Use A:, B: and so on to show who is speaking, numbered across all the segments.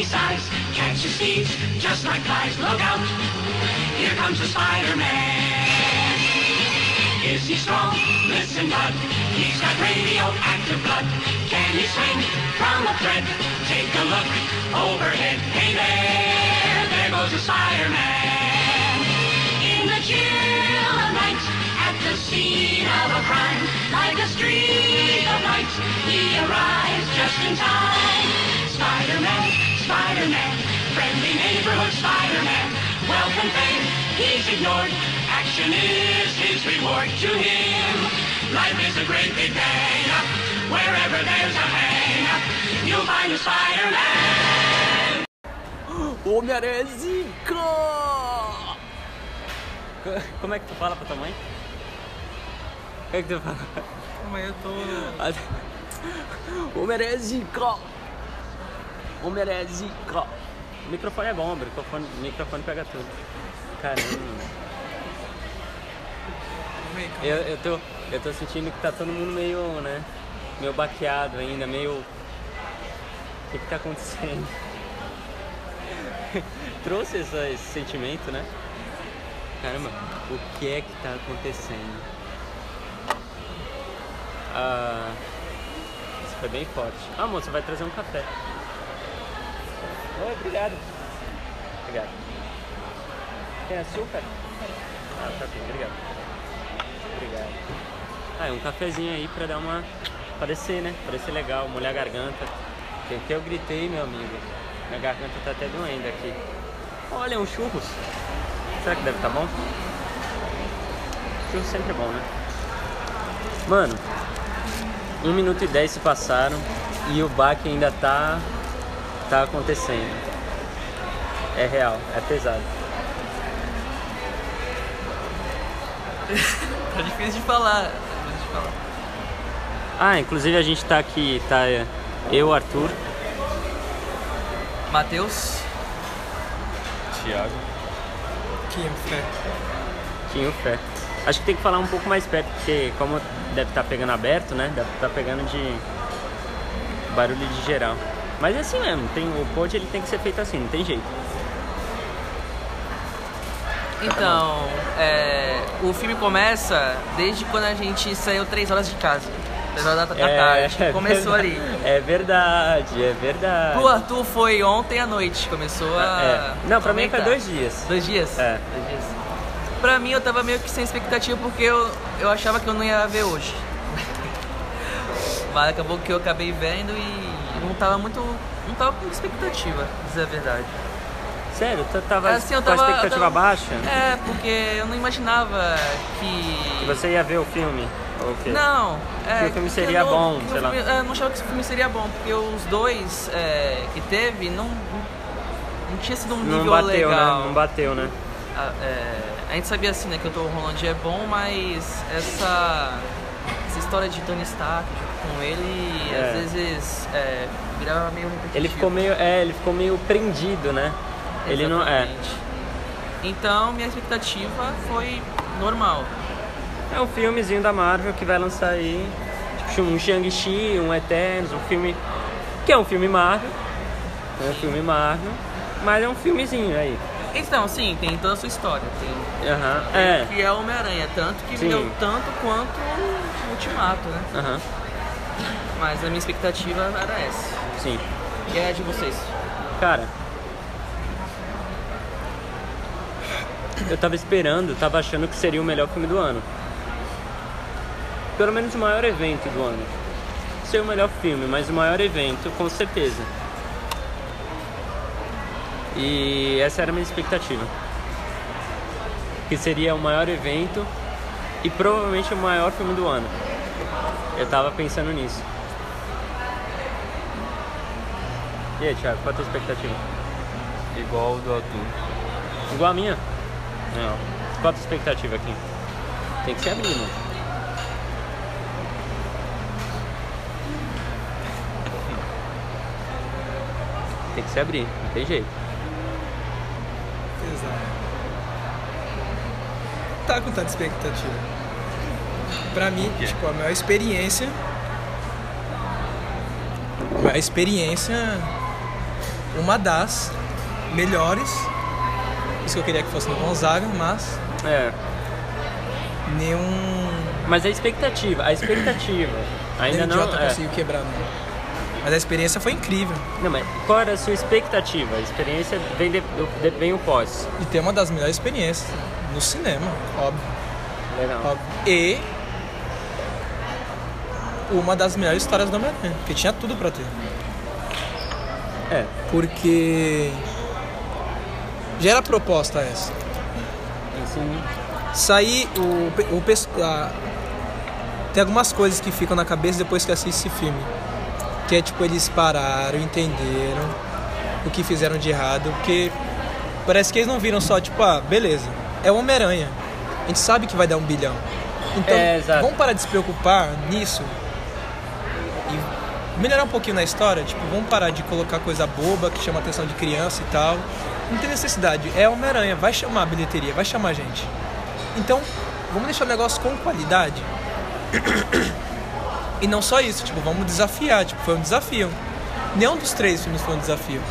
A: any size. Catches thieves just like flies. Look out, here comes the Spider-Man. Is he strong? Listen, bud. He's got radioactive blood. Can he swing from a thread? Take a look overhead. Hey there, there goes the Spider-Man. In the chill of night, at the scene of a crime, like a streak of light, he arrives just in time. Spider-Man, Spider-Man, friendly neighborhood Spider-Man. Welcome fame, he's ignored. Action is his reward to him. Life is a great big bang. Wherever there's a hang, you'll find a Spider-Man.
B: O Homem-Aranha zica! Co- Como é que tu fala pra tua mãe? Como é que tu fala?
C: Mas eu tô.
B: O Homem-Aranha zica! O! O microfone é bom, o microfone, o microfone pega tudo. Caramba. Eu, eu, tô, eu tô sentindo que tá todo mundo meio, né? Meio baqueado ainda, meio. O que que tá acontecendo? Trouxe essa- esse sentimento, né? Caramba, o que é que tá acontecendo? Ah, isso foi bem forte. Ah, moça, vai trazer um café. Oi, obrigado. Obrigado. Tem açúcar? Ah, tá bem, obrigado. Obrigado. Ah, é um cafezinho aí pra dar uma. parecer, né? Parecer legal, molhar a garganta. Porque eu gritei, meu amigo. Minha garganta tá até doendo aqui. Olha, um churros. Será que deve estar bom? Churros sempre é bom, né? Mano, 1 minuto e 10 se passaram e o baque ainda tá. Tá acontecendo. É real, é pesado.
C: Tá difícil de falar. Tá difícil de falar.
B: Ah, inclusive a gente tá aqui, tá eu, Arthur,
C: Matheus.
D: Thiago.
C: Quinho, fé.
B: Tinho Fé. Acho que tem que falar um pouco mais perto, porque como deve estar pegando aberto, né? Deve estar pegando de barulho de geral. Mas é assim mesmo, tem, o pod ele tem que ser feito assim, não tem jeito.
C: Então, é, o filme começa desde quando a gente saiu 3 horas de casa. 3 horas da, da tarde. Começou ali.
B: verdade, É verdade, é verdade.
C: Pro Arthur foi ontem à noite. Começou a.
B: É. Não, pra mim foi dois dias.
C: Dois dias?
B: É.
C: Dois dias. Pra mim eu tava meio que sem expectativa porque eu, eu achava que eu não ia ver hoje. Mas acabou que eu acabei vendo e não tava muito. não tava com expectativa, dizer a verdade.
B: Sério, tu tava
C: Assim, eu
B: com a
C: tava-
B: expectativa
C: tava-
B: baixa?
C: É, porque eu não imaginava
B: Que
C: que.
B: você ia ver o filme? Ou o quê?
C: Não, é.
B: Que o filme
C: que
B: seria
C: não-
B: bom, sei lá.
C: filme- é, eu não achava que o filme seria bom, porque os dois é, que teve não. Não tinha sido um
B: Não
C: nível
B: bateu,
C: legal.
B: né? Não bateu, né?
C: a, é, a gente sabia assim, né, que o Tom Holland é bom, mas essa, essa história de Tony Stark junto com ele,
B: É.
C: às vezes é, virava meio repetitivo.
B: Ele ficou meio, é, ele ficou meio prendido, né? Ele não é.
C: Exatamente. Então, minha expectativa foi normal.
B: É um filmezinho da Marvel que vai lançar aí, tipo um Shang-Chi, um Eternos, um filme que é um filme Marvel, é um filme Marvel, mas é um filmezinho aí.
C: Então, sim, tem toda a sua história. Tem
B: Aham. É.
C: que é Homem-Aranha, tanto que
B: Sim.
C: me deu tanto quanto o Ultimato, né?
B: Aham.
C: Mas a minha expectativa era essa.
B: Sim.
C: E é a de vocês?
B: Cara, eu tava esperando, tava achando que seria o melhor filme do ano. Pelo menos o maior evento do ano. Ser o melhor filme, mas o maior evento, com certeza. E essa era a minha expectativa. Que seria o maior evento e provavelmente o maior filme do ano. Eu tava pensando nisso. E aí, Thiago, qual a tua expectativa?
D: Igual do Arthur.
B: Igual a minha? Não. Qual a tua expectativa aqui? Tem que ser abrir, mano. Tem que se abrir, não tem jeito.
E: Exato. Tá com tanta expectativa. Pra mim, tipo, a maior experiência. A experiência uma das melhores. Isso que eu queria que fosse no Gonzaga, mas
B: É.
E: nenhum.
B: Mas a expectativa, a expectativa. Ainda não.
E: idiota
B: é.
E: conseguiu quebrar, não. Mas a experiência foi incrível.
B: Não, mas qual era a sua expectativa? A experiência vem, de, de- vem o pós.
E: E tem uma das melhores experiências no cinema, óbvio.
B: Legal.
E: óbvio. E uma das melhores histórias do Homem-Aranha, porque tinha tudo pra ter.
B: É.
E: Porque já era proposta essa.
B: Assim,
E: Sair o, o a- tem algumas coisas que ficam na cabeça depois que assiste esse filme. Que é tipo, eles pararam, entenderam o que fizeram de errado, porque parece que eles não viram só, tipo, ah, beleza, é o Homem-Aranha. A gente sabe que vai dar um bilhão. Então,
B: É,
E: vamos parar de se preocupar nisso melhorar um pouquinho na história. Tipo, vamos parar de colocar coisa boba que chama a atenção de criança e tal. Não tem necessidade. É Homem-Aranha, vai chamar a bilheteria, vai chamar a gente. Então, vamos deixar o negócio com qualidade. E não só isso, tipo, vamos desafiar. Tipo, foi um desafio. Nenhum dos três filmes foi um desafio.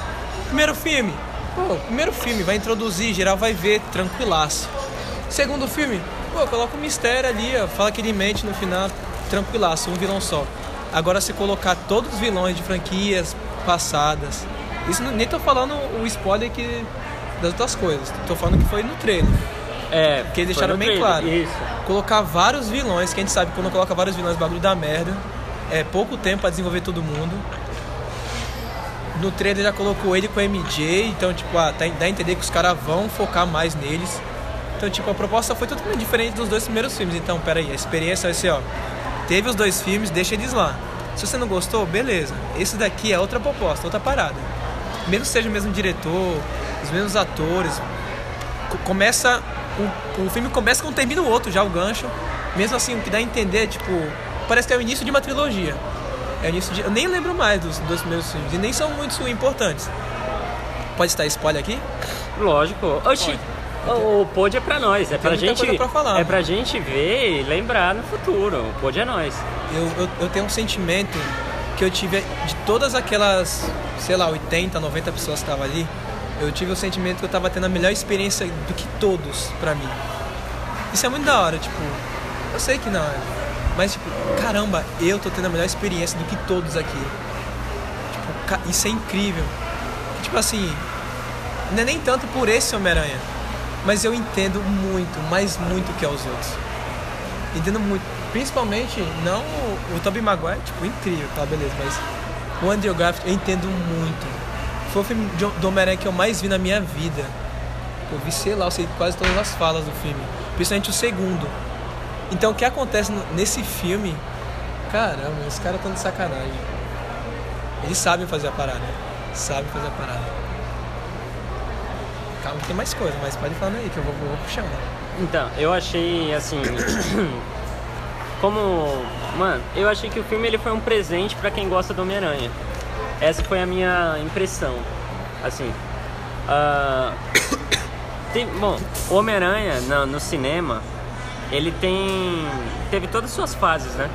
E: Primeiro filme, pô, primeiro filme, vai introduzir, geral vai ver, tranquilaço. Segundo filme, pô, coloca um mistério ali, ó, fala que ele mente no final, tranquilaço, um vilão só. Agora se colocar todos os vilões de franquias passadas, isso não- nem tô falando o spoiler que das outras coisas, tô falando que foi no trailer.
B: é.
E: Porque eles deixaram bem
B: trailer,
E: claro.
B: Isso.
E: Colocar vários vilões, que a gente sabe que quando coloca vários vilões, o bagulho dá merda. É pouco tempo pra desenvolver todo mundo. No trailer já colocou ele com a MJ, então, tipo, ah, tá- dá a entender que os caras vão focar mais neles. Então, tipo, a proposta foi totalmente diferente dos dois primeiros filmes. Então, pera aí, a experiência vai ser, ó, teve os dois filmes, deixa eles lá. Se você não gostou, beleza. Esse daqui é outra proposta, outra parada. Mesmo que seja o mesmo diretor, os mesmos atores, co- começa o, o filme começa com termina o outro já o gancho mesmo assim o que dá a entender tipo parece que é o início de uma trilogia é o início de, eu nem lembro mais dos dois primeiros filmes e nem são muito importantes pode estar spoiler aqui
B: Lógico. Oxi. O, o pod é pra nós, é pra gente.
E: pra falar.
B: É pra gente ver e lembrar no futuro. O pod é nós.
E: eu, eu, eu tenho um sentimento que eu tive de todas aquelas sei lá 80 90 pessoas que estavam ali eu tive o sentimento que eu tava tendo a melhor experiência do que todos pra mim isso é muito da hora tipo eu sei que não é mas tipo caramba eu tô tendo a melhor experiência do que todos aqui tipo isso é incrível tipo assim não é nem tanto por esse Homem-Aranha mas eu entendo muito mas muito que os outros entendo muito. Principalmente, não o, o Maguire, tipo, incrível, tá, beleza, mas o Andrew Garfield eu entendo muito. Foi o filme do Homem-Aranha que eu mais vi na minha vida. Eu vi, sei lá, eu sei quase todas as falas do filme. Principalmente o segundo. Então, o que acontece nesse filme... Caramba, os caras estão de sacanagem. Eles sabem fazer a parada. Sabem fazer a parada. Calma tem mais coisa, mas pode falar aí que eu vou, vou puxando.
B: Então, eu achei assim. como. Mano, eu achei que o filme ele foi um presente pra quem gosta do Homem-Aranha. Essa foi a minha impressão. Assim. ah, tem- bom, o Homem-Aranha no, no cinema, ele tem. Teve todas as suas fases, né?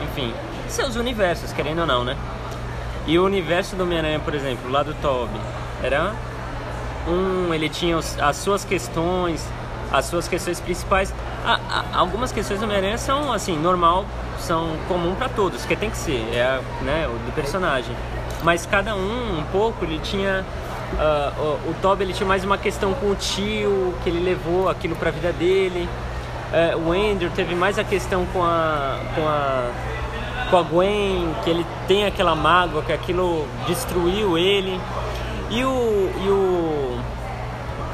B: Enfim, seus universos, querendo ou não, né? E o universo do Homem-Aranha, por exemplo, lá do Toby, era um, ele tinha os- as suas questões, as suas questões principais. A- a- algumas questões do Homem-Aranha são assim, normal, são comum para todos, que tem que ser, é a- né, o do personagem. Mas cada um, um pouco, ele tinha. ah, o, o Toby ele tinha mais uma questão com o tio, que ele levou aquilo pra vida dele. É, o Andrew teve mais a questão com a, com a com a Gwen, que ele tem aquela mágoa, que aquilo destruiu ele. E o, e o,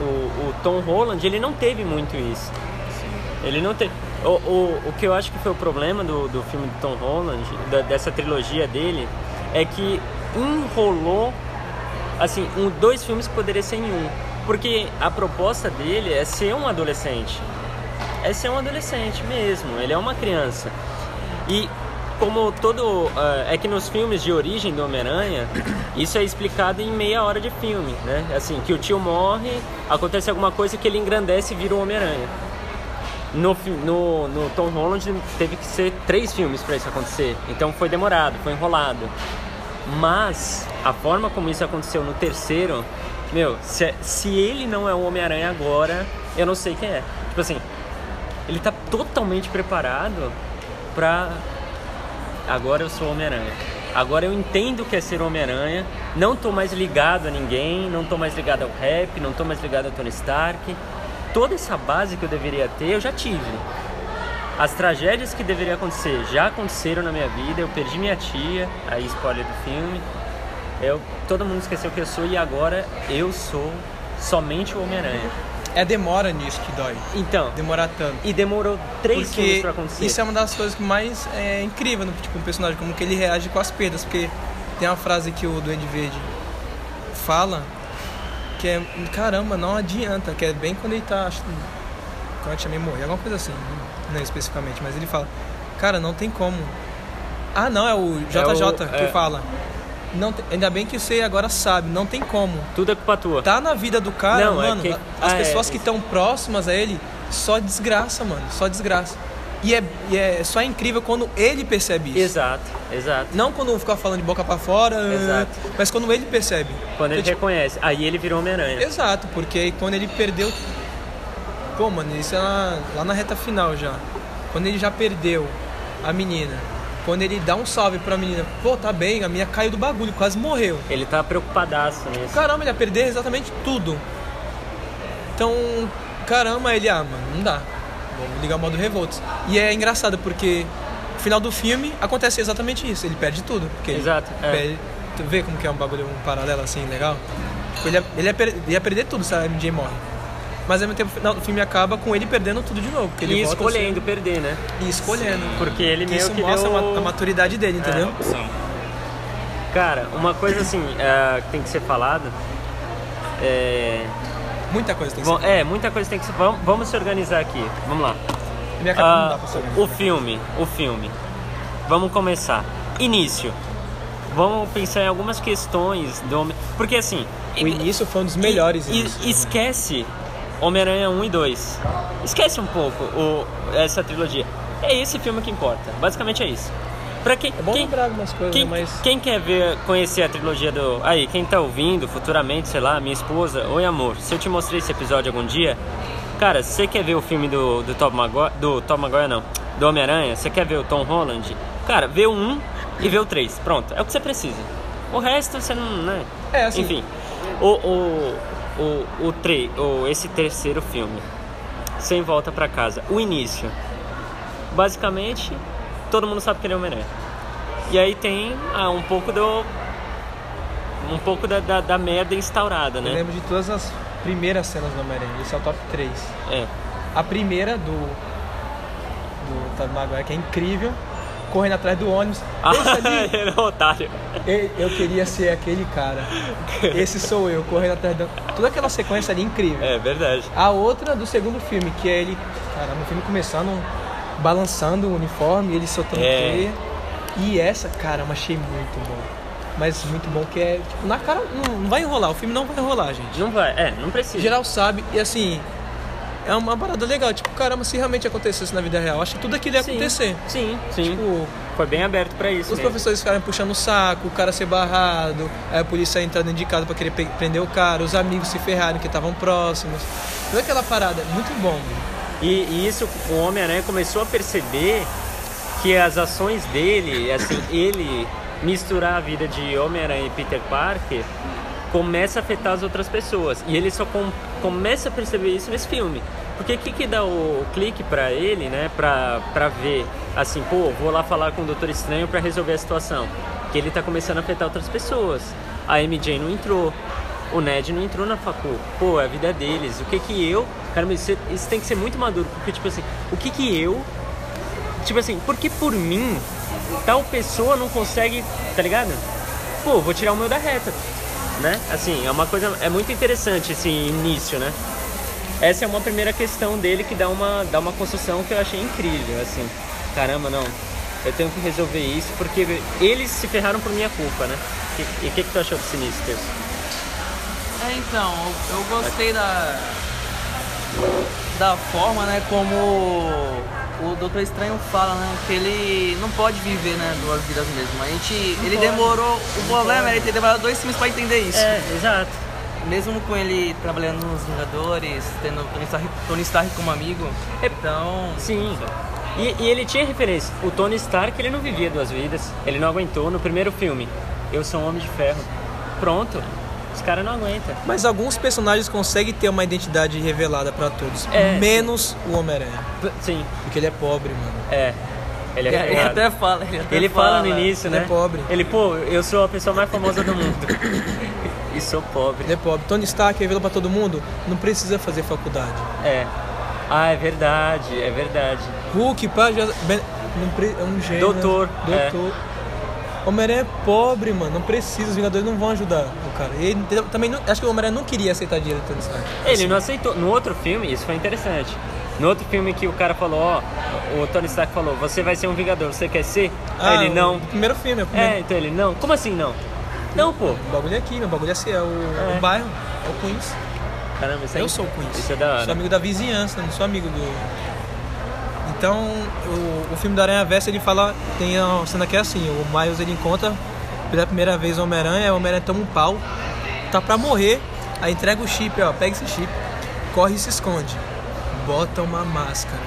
B: o, o Tom Holland, ele não teve muito isso. Ele não teve. O, o, o que eu acho que foi o problema do, do filme do Tom Holland, da- dessa trilogia dele, é que enrolou assim, um, dois filmes que poderiam ser em um. Porque a proposta dele é ser um adolescente. É ser um adolescente mesmo, ele é uma criança. E como todo. ah, é que nos filmes de origem do Homem-Aranha, isso é explicado em meia hora de filme, né? Assim, que o tio morre, acontece alguma coisa que ele engrandece e vira o Homem-Aranha. No, no, no Tom Holland teve que ser três filmes para isso acontecer. Então foi demorado, foi enrolado. Mas a forma como isso aconteceu no terceiro, meu, se, se ele não é o Homem-Aranha agora, eu não sei quem é. Tipo assim, ele tá totalmente preparado pra. Agora eu sou Homem-Aranha. Agora eu entendo o que é ser Homem-Aranha. Não tô mais ligado a ninguém, não tô mais ligado ao rap, não tô mais ligado a Tony Stark. Toda essa base que eu deveria ter, eu já tive. As tragédias que deveriam acontecer já aconteceram na minha vida. Eu perdi minha tia, aí spoiler do filme. Eu, todo mundo esqueceu que eu sou e agora eu sou somente o Homem-Aranha.
E: É a demora nisso que dói.
B: Então,
E: Demorar tanto.
B: e demorou três filmes
E: Porque
B: pra acontecer.
E: isso é uma das coisas que mais é incrível no tipo, um personagem, como que ele reage com as perdas. Porque tem uma frase que o Duende Verde fala que é caramba, não adianta, que é bem quando ele tá. Acho, quando a tia morrer, alguma coisa assim, não especificamente, mas ele fala, cara, não tem como. Ah não, é o JJ que
B: é.
E: fala. Não ainda bem que você agora sabe, não tem como.
B: Tudo é culpa tua.
E: Tá na vida do cara,
B: Não, é
E: mano.
B: que-
E: As
B: ah,
E: pessoas
B: é.
E: que estão próximas a ele, só desgraça, mano. Só desgraça. E é, e é só incrível quando ele percebe isso.
B: Exato, exato.
E: Não quando ficar falando de boca pra fora,
B: Exato.
E: mas quando ele percebe.
B: Quando ele
E: tipo,
B: reconhece. Aí ele virou Homem-Aranha.
E: Exato, porque quando ele perdeu. Pô, mano, isso é lá, lá na reta final já. Quando ele já perdeu a menina. Quando ele dá um salve pra menina, pô, tá bem, a minha caiu do bagulho, quase morreu.
B: Ele tá preocupadaço nisso.
E: Caramba, ele ia perder exatamente tudo. Então, caramba, ele, ah, mano, não dá. Vou ligar o modo revoltos. E é engraçado porque no final do filme acontece exatamente isso. Ele perde tudo. Porque
B: Exato, é.
E: perde- tu vê como que é um bagulho, um paralelo assim, legal? Tipo, ele ia, ele ia, per- ele ia perder tudo se a MJ morre. Mas ao mesmo tempo, no final do filme acaba com ele perdendo tudo de novo. Porque ele
B: E escolhendo perder, né?
E: E escolhendo.
B: Porque ele meio
E: Isso
B: que
E: mostra
B: deu...
E: a ma- a maturidade dele, entendeu?
D: Opção.
B: Cara, uma coisa assim é, que tem que ser falada é...
E: Muita coisa tem que
B: Bom,
E: ser.
B: é, muita coisa tem que ser... Vamos, vamos se organizar aqui. Vamos lá.
E: Minha cara não dá pra ser
B: o filme, o filme. Vamos começar. Início. Vamos pensar em algumas questões do homem. Porque assim.
E: O início foi um dos melhores
B: E,
E: inícios.
B: e esquece Homem-Aranha 1 e 2. Esquece um pouco o, essa trilogia. É esse filme que importa. Basicamente é isso. Pra quem,
E: É bom
B: quem,
E: lembrar algumas coisas,
B: quem,
E: né, mas...
B: quem quer ver, conhecer a trilogia do. Aí, quem tá ouvindo futuramente, sei lá, minha esposa, oi amor, se eu te mostrei esse episódio algum dia, cara, você quer ver o filme do, do Tom Maguire. Do Tom Maguire não, do Homem-Aranha, você quer ver o Tom Holland, cara, vê o 1 e vê o 3. Pronto, é o que você precisa. O resto você não. Né?
E: É, assim-
B: Enfim. O, o, o, o, tre, o esse terceiro filme, Sem Volta pra Casa, o início. Basicamente, todo mundo sabe que ele é Homem-Aranha. E aí tem ah, um pouco do. Um pouco da, da, da merda instaurada,
E: Eu
B: né?
E: lembro de todas as primeiras cenas do Homem-Aranha. Esse é o top 3.
B: É.
E: A primeira do. Do Tobey Maguire, que é incrível. Correndo atrás do ônibus.
B: Ah,
E: ali,
B: ele é um otário.
E: eu, eu queria ser aquele cara. Esse sou eu, correndo atrás do. Toda aquela sequência ali incrível.
B: É verdade.
E: A outra do segundo filme, que é ele. Caramba, o filme começando balançando o uniforme, ele soltando
B: É.
E: teia. E essa, caramba, achei muito bom. Mas muito bom que é. Tipo, na cara. Não, não vai enrolar, o filme não vai enrolar, gente.
B: Não vai, é, não precisa.
E: geral sabe e assim é uma parada legal tipo caramba se realmente acontecesse na vida real acho que tudo aquilo ia
B: Sim,
E: acontecer
B: Sim, sim.
E: tipo
B: Foi bem aberto pra isso.
E: os
B: mesmo.
E: professores ficarem puxando o saco o cara ser barrado aí a polícia entrar dentro de casa pra querer prender o cara os amigos se ferrarem que estavam próximos toda aquela parada muito bom
B: E, e isso, o Homem-Aranha começou a perceber que as ações dele, assim, ele misturar a vida de Homem-Aranha e Peter Parker começa a afetar as outras pessoas. E ele só com- começa a perceber isso nesse filme. Porque o que, que dá o clique pra ele, né? Pra, pra ver, assim, pô, vou lá falar com o Doutor Estranho pra resolver a situação. Que ele tá começando a afetar outras pessoas. A MJ não entrou. O Ned não entrou na facu. Pô, a vida é deles. O que que eu... Cara, mas isso, isso tem que ser muito maduro. Porque, tipo assim, o que que eu... Tipo assim, porque por mim, tal pessoa não consegue... Tá ligado? Pô, vou tirar o meu da reta. Né? Assim, é uma coisa... É muito interessante esse início, né? Essa é uma primeira questão dele que dá uma, dá uma construção que eu achei incrível, assim. Caramba, não. Eu tenho que resolver isso porque eles se ferraram por minha culpa, né? E o que, que tu achou desse início, Teus?
C: É, então, eu, eu gostei da da forma, né, como o Doutor Estranho fala, né, que ele não pode viver, né, duas vidas mesmo. A gente, ele demorou, o problema era ele ter demorado dois filmes pra entender isso.
B: É, exato.
C: Mesmo com ele trabalhando nos Vingadores, tendo Tony Stark, Tony Stark como amigo, então...
B: Sim. E, e ele tinha referência. O Tony Stark, ele não vivia duas vidas. Ele não aguentou no primeiro filme. Eu sou um Homem de Ferro. Pronto. Os caras não aguentam.
E: Mas alguns personagens conseguem ter uma identidade revelada pra todos.
B: É,
E: menos o Homem-Aranha.
B: Sim,
E: Porque ele é pobre, mano.
B: é. Ele é
C: Ele, ele até fala, ele até
B: Ele fala no início,
E: ele
B: né?
E: é pobre.
B: Ele, pô, eu sou a pessoa mais famosa do mundo. e sou pobre.
E: Ele é pobre. Tony Stark revelou pra todo mundo, não precisa fazer faculdade.
B: É. Ah, é verdade, é verdade.
E: Hulk, pá, já... Ben- é um gênio.
B: Doutor, é.
E: Homem-Aranha é pobre, mano. Não precisa, os Vingadores não vão ajudar o cara. E ele também não- acho que o Homem-Aranha não queria aceitar dinheiro do Tony Stark.
B: Ele não aceitou. No outro filme, isso foi interessante. No outro filme que o cara falou, ó, o Tony Stark falou, você vai ser um Vingador, você quer ser? Aí
E: Ah,
B: ele não.
E: Primeiro filme, é o primeiro.
B: É, então ele não. Como assim não? Não, pô.
E: O bagulho é aqui, meu bagulho é assim, é o,
B: É.
E: o bairro, é o Queens.
B: Caramba, isso aí.
E: Eu sou o Queens.
B: Isso é da hora.
E: Sou amigo da vizinhança, não sou amigo do. Então, o, o filme do Aranha Verso ele fala. Tem uma cena que é assim: o Miles ele encontra pela primeira vez o Homem-Aranha, o Homem-Aranha toma um pau, tá pra morrer, aí entrega o chip, ó, pega esse chip, corre e se esconde. Bota uma máscara.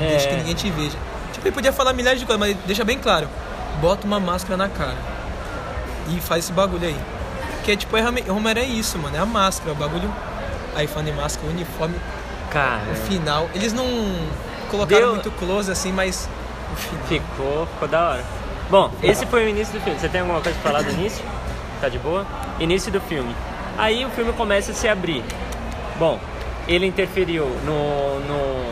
B: É.
E: Deixa que ninguém te veja. Tipo, ele podia falar milhares de coisas, mas deixa bem claro. Bota uma máscara na cara. E faz esse bagulho aí. Que é tipo, o Homem-Aranha é isso, mano. É a máscara, o bagulho. Aí falando em máscara, o uniforme,
B: Cara,
E: o final. Eles não colocaram
B: Deu-
E: muito close assim, mas.
B: Ficou, ficou da hora. Bom, esse foi o início do filme. Você tem alguma coisa pra falar do início? Tá de boa? Início do filme. Aí o filme começa a se abrir. Bom, ele interferiu no, no,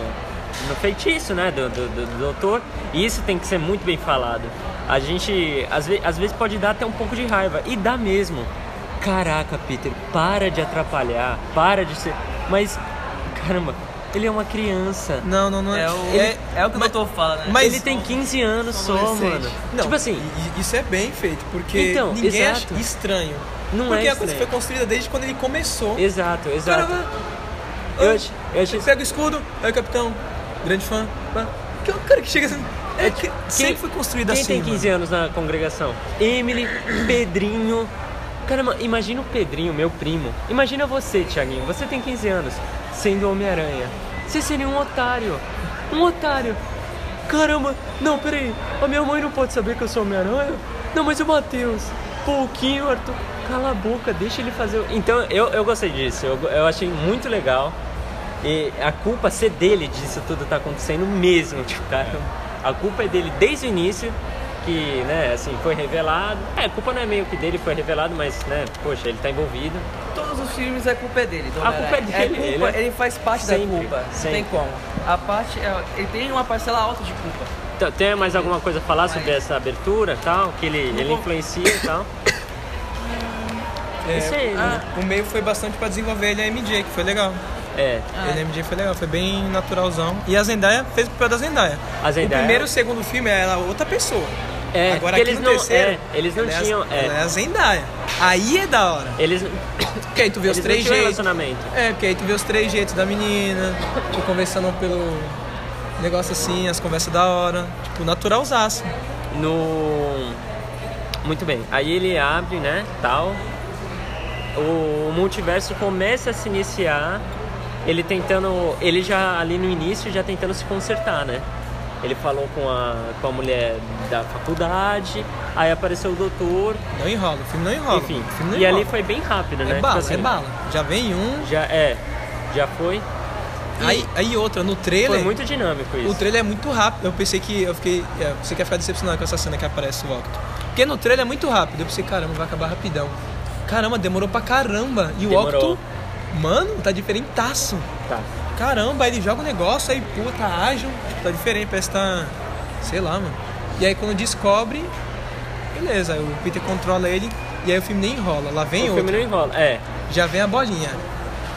B: no feitiço, né, do, do, do- do doutor. E isso tem que ser muito bem falado. A gente, às, ve às vezes, pode dar até um pouco de raiva. E dá mesmo. Caraca, Peter, para de atrapalhar. Para de ser... Mas, caramba, ele é uma criança.
E: Não, não, não
C: É o,
E: é,
C: é, o que
E: mas-
C: o doutor fala, né?
E: mas-
B: ele tem 15 anos só, mano.
E: Não,
B: tipo assim,
E: isso é bem feito, porque
B: Então,
E: ninguém
B: exato.
E: acha estranho.
B: Não
E: porque
B: é
E: a coisa
B: estranho.
E: foi construída desde quando ele começou.
B: exato, exato.
E: cara
B: Eu ach- eu achei-
E: Pega o escudo, aí o capitão, grande fã. Que é o cara que chega assim. É,
B: É,
E: que
B: quem-
E: sempre foi construído
B: Quem
E: assim.
B: tem 15 anos na congregação? Emily, Pedrinho. Caramba, imagina o Pedrinho, meu primo. Imagina você, Thiaguinho. Você tem 15 anos, sendo Homem-Aranha. Você seria um otário. Um otário. Caramba, não, peraí. A minha mãe não pode saber que eu sou Homem-Aranha? Não, mas o Matheus. Pouquinho, Arthur. Cala a boca, deixa ele fazer. Então, eu, eu gostei disso. Eu, eu achei muito legal. E a culpa ser dele disso tudo tá acontecendo mesmo, tipo, cara. A culpa é dele desde o início, que, né, assim, foi revelado. É, a culpa não é meio que dele, foi revelado, mas, né, poxa, ele tá envolvido.
C: Todos os filmes a culpa é dele. do
B: A culpa é
C: Homem-Aranha.
B: dele,
C: culpa,
B: ele
C: ele,
B: é-
C: faz parte
B: Sempre,
C: da culpa. Não
B: sempre.
C: tem como. A parte, é- ele tem uma parcela alta de culpa.
B: Então, Tem mais alguma coisa a falar sobre essa abertura e tal? Que ele, ele influencia e tal?
E: É,
B: Isso aí, né?
E: O meio foi bastante pra desenvolver ele a MJ, que foi legal.
B: É.
E: Ele a MJ foi legal, foi bem naturalzão. E a Zendaya fez o papel da Zendaya.
B: A Zendaya-
E: O primeiro e o segundo filme ela é outra pessoa.
B: É,
E: Agora aqui
B: eles
E: no
B: não-
E: terceiro,
B: é, eles não
E: ela é a-
B: tinham- é.
E: Ela é a Zendaya. Aí é da hora.
B: Eles,
E: Porque aí tu vê
B: eles
E: os três jeitos.
B: relacionamento.
E: É, porque aí tu vê os três jeitos da menina, tu conversando pelo negócio assim, as conversas da hora. Tipo, naturalzaço.
B: No. Muito bem. Aí ele abre, né? Tal. O multiverso começa a se iniciar. Ele tentando. Ele já ali no início já tentando se consertar, né? Ele falou com a, com a mulher da faculdade, aí apareceu o doutor,
E: Não enrola, o filme não enrola.
B: enfim.
E: o não
B: E ali
E: enrola.
B: foi bem rápido, né?
E: É bala,
B: Tipo assim,
E: é bala. Já vem um.
B: Já é. Já foi.
E: Aí, aí outra, no trailer.
B: foi muito dinâmico isso.
E: O trailer é muito rápido. Eu pensei que. Eu fiquei. É, você quer ficar decepcionado com essa cena que aparece o Octo. Porque no trailer é muito rápido. Eu pensei, caramba, vai acabar rapidão. Caramba, demorou pra caramba. E o
B: Demorou.
E: Octo, mano, tá diferentaço.
B: Tá.
E: Caramba, aí ele joga o negócio, aí pula, tá ágil. Tipo, tá diferente, parece que tá. Sei lá, mano. E aí quando descobre. Beleza, o Peter controla ele. E aí o filme nem enrola. Lá vem
B: o
E: outro.
B: filme não enrola. É.
E: Já vem a bolinha.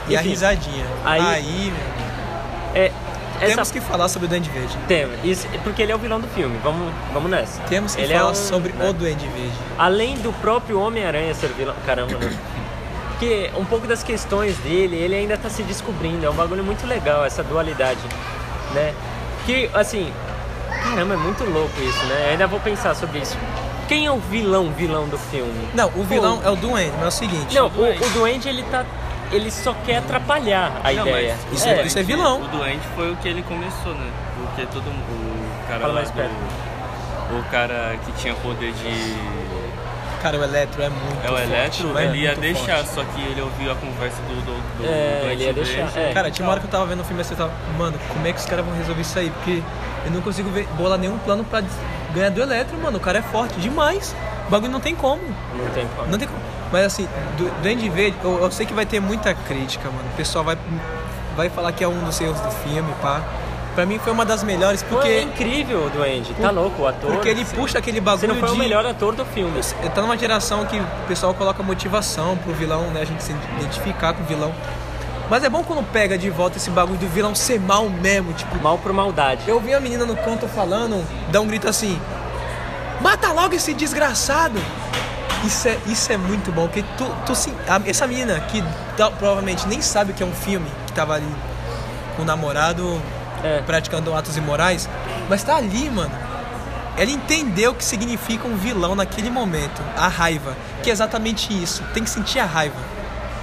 E: E a
B: Enfim,
E: risadinha.
B: aí-
E: Aí,
B: é essa
E: temos que falar sobre o Duende Verde.
B: Tema. Isso, porque ele é o vilão do filme. Vamos, vamos nessa.
E: Temos que
B: ele
E: falar
B: é um,
E: sobre
B: né?
E: o Duende Verde.
B: Além do próprio Homem-Aranha ser vilão. Caramba, né? Porque um pouco das questões dele, ele ainda tá se descobrindo. É um bagulho muito legal, essa dualidade, né? Que, assim, caramba, é muito louco isso, né? Ainda vou pensar sobre isso. Quem é o vilão, vilão do filme?
E: Não, o vilão é o Duende, mas é o seguinte.
B: Não, o, o Duende, ele tá... Ele só quer atrapalhar a
D: Não,
B: ideia.
D: mas
E: Isso
D: o
E: é-
D: doente-
E: isso é vilão.
D: O doente foi o que ele começou, né? Porque todo mundo. O cara
B: Fala
D: lá
B: mais perto.
D: do. O cara que tinha poder de.
E: Cara, o Eletro é muito
D: É o
E: forte,
D: Eletro,
E: é
D: ele ia
E: muito
D: deixar,
E: forte.
D: só que ele ouviu a conversa do, do, do,
B: É,
D: do
B: ele ia deixar, é.
E: Cara, tinha uma hora que eu tava vendo o filme e você tava, mano, como é que os caras vão resolver isso aí? Porque eu não consigo ver, bolar nenhum plano pra ganhar do Eletro, mano. O cara é forte demais. O bagulho não tem como.
B: Não tem como.
E: Não tem como. Mas assim, do Duende Verde, eu, eu sei que vai ter muita crítica, mano. O pessoal vai, vai falar que é um dos erros do filme, pá. Pra mim foi uma das melhores,
B: Pô, é
E: porque,
B: incrível o Duende, tá louco, o ator.
E: porque ele
B: se-
E: puxa aquele bagulho
B: não foi
E: de...
B: o melhor ator do filme.
E: Tá numa geração que o pessoal coloca motivação pro vilão, né? A gente se identificar com o vilão. Mas é bom quando pega de volta esse bagulho do vilão ser mal mesmo, tipo...
B: Mal por maldade.
E: Eu vi a menina no canto falando, dá um grito assim: Mata logo esse desgraçado! Isso é, isso é muito bom, porque tu, tu se- a- essa menina que tá- provavelmente nem sabe o que é um filme, que tava ali com o namorado
B: É.
E: praticando atos imorais, mas tá ali, mano. Ela entendeu o que significa um vilão naquele momento, a raiva, que é exatamente isso, tem que sentir a raiva.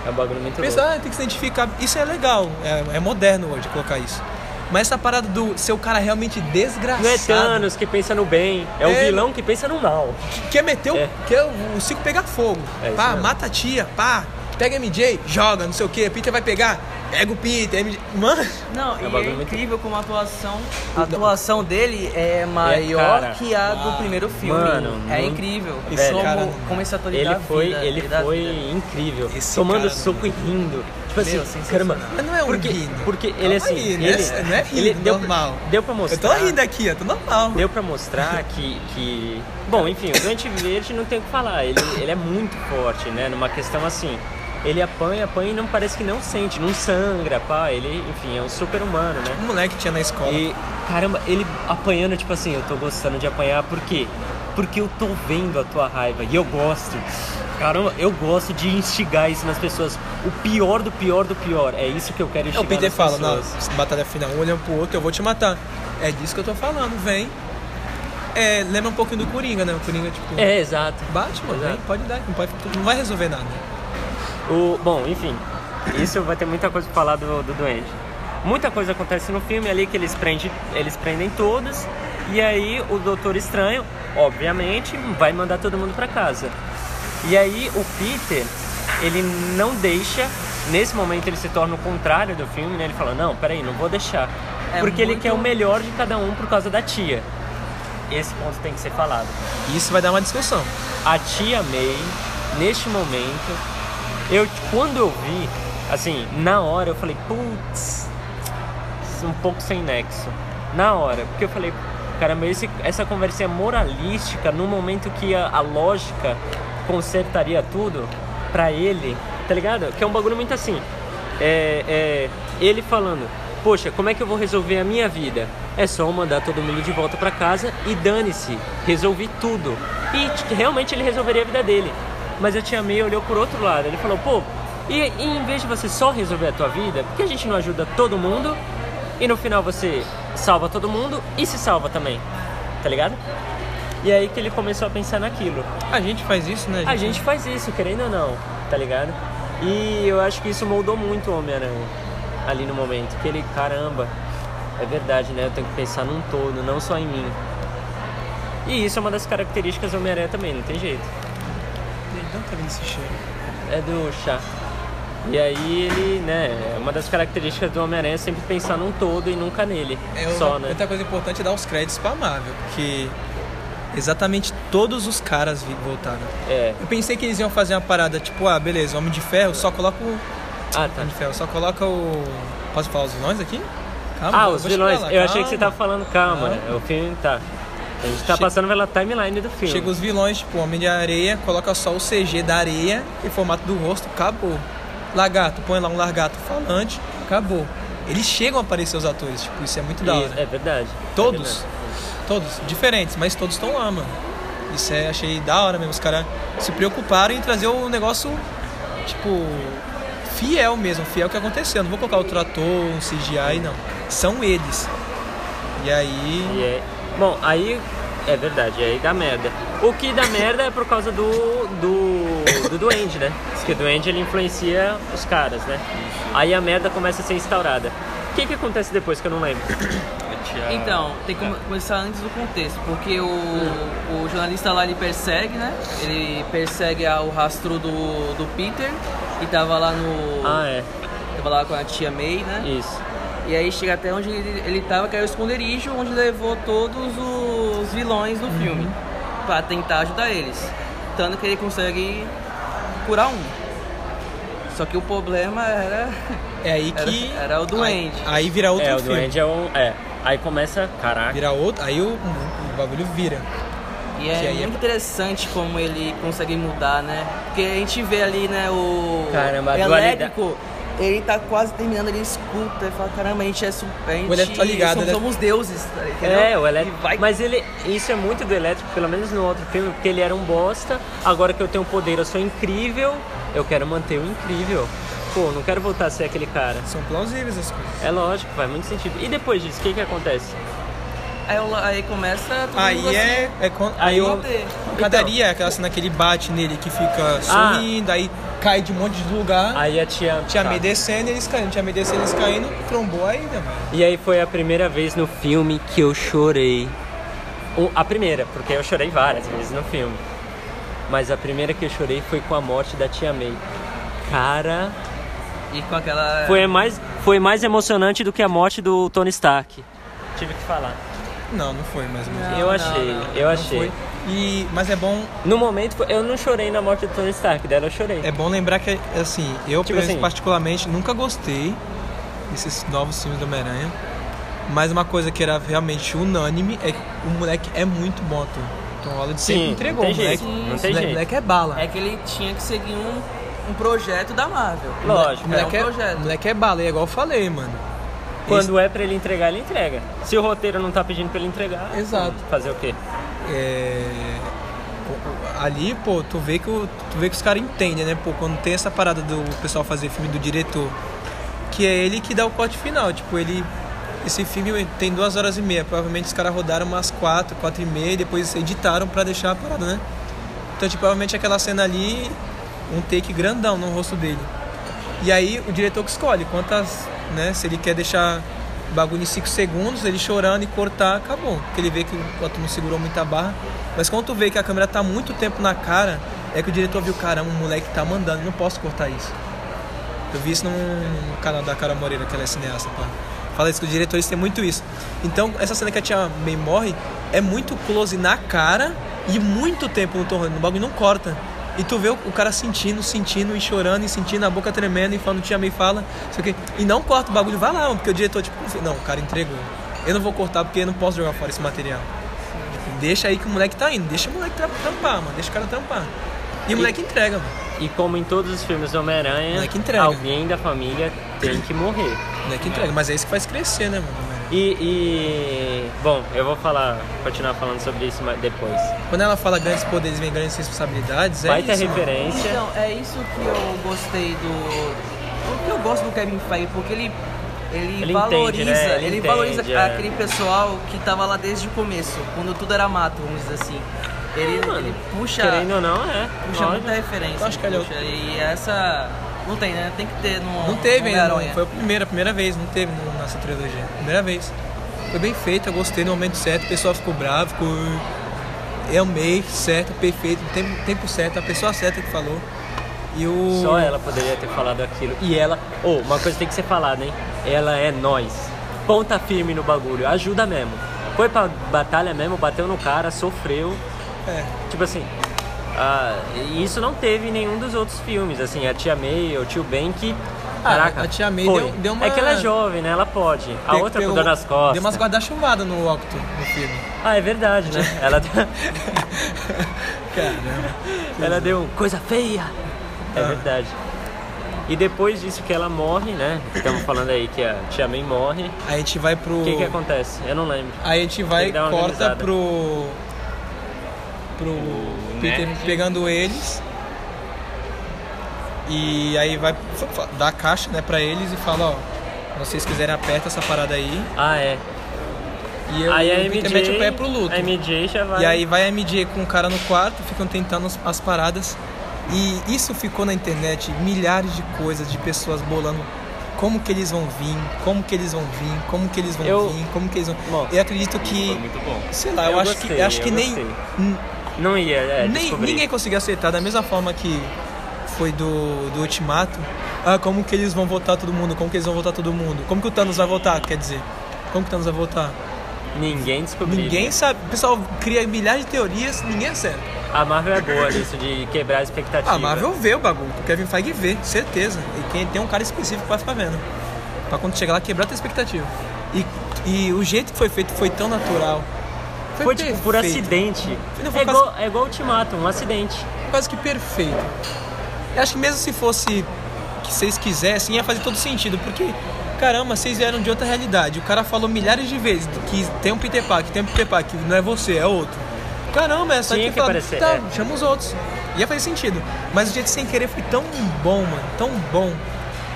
B: É um bagulho muito
E: Pensa,
B: louco.
E: ah, tem que se identificar. Isso é legal, é, é moderno hoje colocar isso. Mas essa parada do ser o cara realmente desgraçado.
B: Não é Thanos que pensa no bem, é, o
E: É.
B: vilão que pensa no mal.
E: Quer meter o.
B: É.
E: Quer o, o Cico pegar fogo.
B: É
E: pá, mata a tia, pá. Pega MJ, joga, não sei o que. Peter vai pegar. Pega o Peter, MJ. Mano,
C: Não,
B: um
C: e é
B: muito-
C: incrível como a atuação, a atuação dele é maior
B: cara.
C: que a do primeiro filme.
B: Mano,
C: é incrível.
B: Velho,
C: como,
E: cara,
C: como esse ator
B: Ele foi,
C: vida,
B: ele foi
C: vida.
B: incrível.
E: Esse
B: tomando
E: cara-
B: soco e rindo. Tipo assim,
C: Meu, sensacional.
B: caramba.
E: mas não é um
B: porque,
E: rindo.
B: porque ele
E: Calma
B: assim,
E: aí, não
B: ele,
E: é- não é rindo,
B: ele deu,
E: normal.
B: deu pra
E: eu
B: mostrar.
E: tô rindo aqui, eu tô normal.
B: Deu pra mostrar que, que. Bom, enfim, o Doente Verde não tem o que falar. Ele, ele é muito forte, né? Numa questão assim. Ele apanha, apanha e não parece que não sente, não sangra, pá. Ele, enfim, é um super humano, né?
E: Um moleque tinha na escola.
B: E, caramba, ele apanhando, tipo assim, eu tô gostando de apanhar, por quê? Porque eu tô vendo a tua raiva e eu gosto. Caramba, eu gosto de instigar isso nas pessoas. O pior do pior do pior. É isso que eu quero
E: É,
B: instigar
E: o Peter
B: nas
E: fala,
B: pessoas.
E: batalha final, um olhando pro outro, eu vou te matar. É disso que eu tô falando, vem. É, lembra um pouquinho do Coringa, né? O Coringa, tipo,
B: É, exato.
E: bate, mano,
B: Exato.
E: vem, pode dar, não, pode, não vai resolver nada.
B: O, bom, enfim, isso vai ter muita coisa pra falar do, do doente. Muita coisa acontece no filme ali que eles prendem, eles prendem todos. E aí o Doutor Estranho, obviamente, vai mandar todo mundo pra casa. E aí o Peter, ele não deixa. Nesse momento ele se torna o contrário do filme, né? Ele fala, não, peraí, não vou deixar.
C: É
B: porque ele
C: muito-
B: quer o melhor de cada um por causa da tia. Esse ponto tem que ser falado.
E: Isso vai dar uma discussão.
B: A tia May, neste momento, eu quando eu vi, assim, na hora eu falei, putz, um pouco sem nexo. Na hora, porque eu falei, caramba, esse, essa conversa é moralística no momento que a, a lógica consertaria tudo pra ele, tá ligado? Que é um bagulho muito assim. É, é, ele falando, poxa, como é que eu vou resolver a minha vida? É só mandar todo mundo de volta pra casa e dane-se, resolvi tudo. E t- realmente ele resolveria a vida dele. Mas a tia May olhou por outro lado, ele falou, pô, e, e em vez de você só resolver a tua vida, por que a gente não ajuda todo mundo e no final você salva todo mundo e se salva também? Tá ligado? E aí que ele começou a pensar naquilo.
E: A gente faz isso, né?
B: A gente faz isso, querendo ou não, tá ligado? E eu acho que isso moldou muito o Homem-Aranha ali no momento. Que ele, caramba, é verdade, né? Eu tenho que pensar num todo, não só em mim. E isso é uma das características do Homem-Aranha também, não tem jeito.
E: Tá esse cheiro.
B: É do chá. E aí ele, né, é uma das características do Homem-Aranha é sempre pensar num todo e nunca nele.
E: É,
B: só,
E: uma-
B: né?
E: Outra coisa importante é dar os créditos pra Marvel, porque exatamente todos os caras voltaram.
B: É.
E: Eu pensei que eles iam fazer uma parada tipo, ah, beleza, Homem de Ferro, só coloca o.
B: Ah, tá.
E: Homem de Ferro, só coloca o. Posso falar os vilões aqui? Calma,
B: Ah, os vilões.
E: lá,
B: Eu achei que você
E: calma.
B: tava falando, calma,
E: Calma.
B: né? O filme tá. A gente tá
E: Che-
B: passando pela timeline do filme.
E: Chega os vilões, tipo, Homem de Areia, coloca só o CG da areia em formato do rosto, acabou. Lagarto, põe lá um largato falante, acabou. Eles chegam a aparecer os atores, tipo, isso é muito da hora.
B: É verdade.
E: Todos.
B: É verdade.
E: Todos, diferentes, mas todos estão lá, mano. Isso é, achei da hora mesmo. Os caras se preocuparam em trazer o negócio, tipo, fiel mesmo, fiel ao que aconteceu. Não vou colocar outro ator, um CGI, não. São eles. E aí.
B: E é... Bom, aí é verdade, aí dá merda. O que dá merda é por causa do do, do duende, né? Porque o duende ele influencia os caras, né? Aí a merda começa a ser instaurada. O que que acontece depois que eu não lembro?
C: Então, tem que come- começar antes do contexto, porque o, o jornalista lá ele persegue, né? Ele persegue a- o rastro do, do Peter, que tava lá no.
B: Ah, é.
C: Tava lá com a tia May, né?
B: Isso.
C: E aí chega até onde ele, ele tava, que era o esconderijo, onde levou todos os vilões do filme. Pra tentar ajudar eles. Tanto que ele consegue curar um. Só que o problema era.
E: É aí
C: Era-
E: que.
C: era o duende.
E: Aí, aí vira outro
B: é, o
E: filme.
B: duende é um. É. Aí começa. Caraca.
E: Vira outro. Aí o, o bagulho vira.
C: E é
E: é-
C: muito interessante como ele consegue mudar, né? Porque a gente vê ali, né, o
B: Caramba,
C: elétrico, ele tá quase terminando, ele escuta e fala, caramba, a gente é super.
E: O elétrico tá ligado,
C: somos,
E: né?
C: somos deuses, tá, entendeu?
B: É, o elétrico.
C: Vai...
B: Mas ele. Isso é muito do elétrico, pelo menos no outro filme, porque ele era um bosta. Agora que eu tenho poder, eu sou incrível. Eu quero manter o incrível. Pô, não quero voltar a ser aquele cara.
E: São plausíveis as coisas.
B: É lógico, faz muito sentido. E depois disso, o que que acontece?
C: Aí, aí começa todo mundo
E: Aí
C: assim,
E: é. é con-
B: Aí eu-
C: poder.
E: Pancadaria é aquela cena que ele bate nele que fica sorrindo, aí cai de um monte de lugar.
B: Aí a tia.
E: Tinha
B: tá.
E: May descendo e eles caindo. Tinha May descendo e eles caindo. Trombou ainda, mano.
B: E aí foi a primeira vez no filme que eu chorei. A primeira, porque eu chorei várias vezes no filme. Mas a primeira que eu chorei foi com a morte da tia May. Cara,
C: E com aquela.
B: foi mais, foi mais emocionante do que a morte do Tony Stark. Tive que falar.
E: Não, não foi mais ou menos.
C: Não,
B: eu
C: não,
B: achei,
C: não.
B: eu
E: Não
B: achei.
E: foi. E, mas é bom,
B: No momento, eu não chorei na morte do Tony Stark, dela eu chorei.
E: é bom lembrar que, assim, eu
B: Tipo assim-
E: particularmente nunca gostei desses novos filmes do Homem-Aranha. Mas uma coisa que era realmente unânime é que o moleque é muito bom ator. Tom Holland
B: Sim,
E: sempre
B: não
E: entregou.
B: tem
E: o moleque,
B: jeito, não
E: o
B: tem
E: moleque-
B: jeito.
E: É bala.
C: É que ele tinha que seguir um, um projeto da Marvel.
B: Lógico,
E: O moleque
C: é
E: é,
C: um projeto.
E: o moleque é bala, é igual eu falei, mano.
B: Quando é pra ele entregar, ele entrega. Se o roteiro não tá pedindo pra ele entregar,
E: Exato.
B: fazer o quê?
E: É, ali, pô, tu vê que, o- tu vê que os caras entendem, né? Pô, quando tem essa parada do pessoal fazer filme do diretor, que é ele que dá o corte final. Tipo, ele. Esse filme tem duas horas e meia. Provavelmente os caras rodaram umas quatro, quatro e meia e depois editaram pra deixar a parada, né? Então, tipo, provavelmente aquela cena ali, um take grandão no rosto dele. E aí o diretor que escolhe quantas, né? Se ele quer deixar o bagulho em 5 segundos, ele chorando e cortar, acabou. Porque ele vê que o ator não segurou muita barra. Mas quando tu vê que a câmera tá muito tempo na cara, é que o diretor viu, caramba, o moleque tá mandando, não posso cortar isso. Eu vi isso num canal da Cara Moreira, que ela é cineasta, pá. Fala isso que os diretores têm muito isso. Então, essa cena que a tia May morre é muito close na cara e muito tempo no torrando. O bagulho não corta. E tu vê o, cara sentindo, sentindo e chorando e sentindo, a boca tremendo e falando, tia May fala, sei o quê. E não corta o bagulho, vai lá, porque o diretor, tipo, não, o cara entregou. Eu não vou cortar porque eu não posso jogar fora esse material. Tipo, deixa aí que o moleque tá indo, deixa o moleque tra- trampar, mano, deixa o cara trampar. E o moleque entrega, mano.
B: E como em todos os filmes do Homem-Aranha, alguém da família tem que morrer.
E: O moleque entrega, mas é isso que faz crescer, né, mano?
B: E, e, bom, eu vou falar, continuar falando sobre isso mais depois.
E: Quando ela fala grandes poderes vem grandes responsabilidades, é
B: Vai ter
E: isso.
B: referência.
C: Então, é isso que eu gostei do. O que eu gosto do Kevin Feige, porque ele. Ele,
B: Ele
C: valoriza,
B: entende, né? Ele
C: ele
B: entende,
C: valoriza
B: é.
C: aquele pessoal que tava lá desde o começo, quando tudo era mato, vamos dizer assim. Ele,
B: É,
C: ele puxa,
B: Querendo ou não, é.
C: puxa
B: lógico.
C: muita referência.
E: Eu acho que ele é
C: puxa, E essa. Não tem, né? Tem que ter no.
E: Não teve
C: no
E: ainda, não.
C: Homem-Aranha.
E: foi a primeira, a primeira vez, não teve no- nessa trilogia. Primeira vez. Foi bem feito, eu gostei no momento certo, o pessoal ficou bravo, ficou. Eu amei, certo, perfeito, no tempo, tempo certo, a pessoa certa que falou. E o.
B: Só ela poderia ter falado aquilo. E ela, oh, uma coisa tem que ser falada, hein? Ela é nós. Ponta firme no bagulho, ajuda mesmo. Foi pra batalha mesmo, bateu no cara, sofreu.
E: É.
B: Tipo assim, ah, isso não teve em nenhum dos outros filmes. Assim, a tia May, o tio Ben que.
E: Ah,
B: Caraca,
E: a tia May deu- deu uma-
B: É que ela é jovem, né? Ela pode. A
E: Pe-
B: outra
E: pegou-
B: dor nas costas.
E: Deu umas guarda-chuvada no Octo, no filme.
B: Ah, é verdade, né? ela,
E: Caramba.
B: ela deu coisa feia. É
E: Ah.
B: verdade. E depois disso que ela morre, né? Estamos falando aí que a tia May morre.
E: Aí a gente vai pro.
B: O que que acontece? Eu não lembro.
E: Aí a gente vai e corta
B: organizada.
E: pro. pro Peter
D: Ned.
E: pegando eles. E aí vai dar a caixa né, pra eles e fala, ó, se vocês quiserem aperta essa parada aí.
B: Ah, é.
E: E eu,
B: Aí a
E: o Peter mete o pé
B: MJ,
E: pro luto.
B: a MJ já vai.
E: E aí vai a MJ com o cara no quarto, ficam tentando as, as paradas. E isso ficou na internet, milhares de coisas, de pessoas bolando como que eles vão vir, como que eles vão vir, como que eles vão
B: Eu-
E: vir, como que eles vão.
B: Bom,
E: eu acredito que,
D: Foi muito bom.
E: sei lá, eu,
B: Eu
E: acho
B: gostei,
E: que acho que nem
B: gostei. Não ia, é,
E: nem ninguém conseguiu aceitar da mesma forma que foi do, do Ultimato. Ah, como que eles vão votar todo mundo? Como que eles vão votar todo mundo? Como que o Thanos vai votar? Quer dizer, como que o Thanos vai votar?
B: Ninguém descobriu.
E: Ninguém sabe. O pessoal cria milhares de teorias, ninguém acerta.
B: A Marvel é boa nisso de quebrar a expectativa.
E: A Marvel vê o bagulho, o Kevin Feige vê, certeza. E tem, tem um cara específico pra ficar vendo. Pra quando chegar lá quebrar a tua expectativa. E, e o jeito que foi feito foi tão natural.
B: Foi tipo por acidente.
E: Não foi
B: É igual, é igual Ultimato, um acidente.
E: Quase que perfeito. Eu acho que mesmo se fosse que vocês quisessem, ia fazer todo sentido. Porque, caramba, vocês vieram de outra realidade. O cara falou milhares de vezes que tem um Peter Parker, tem um Peter que não é você, é outro. Caramba, é só
B: Tinha
E: que
B: aparecer,
E: tá,
B: é.
E: chama os outros. Ia fazer sentido. Mas o jeito sem querer foi tão bom, mano, tão bom.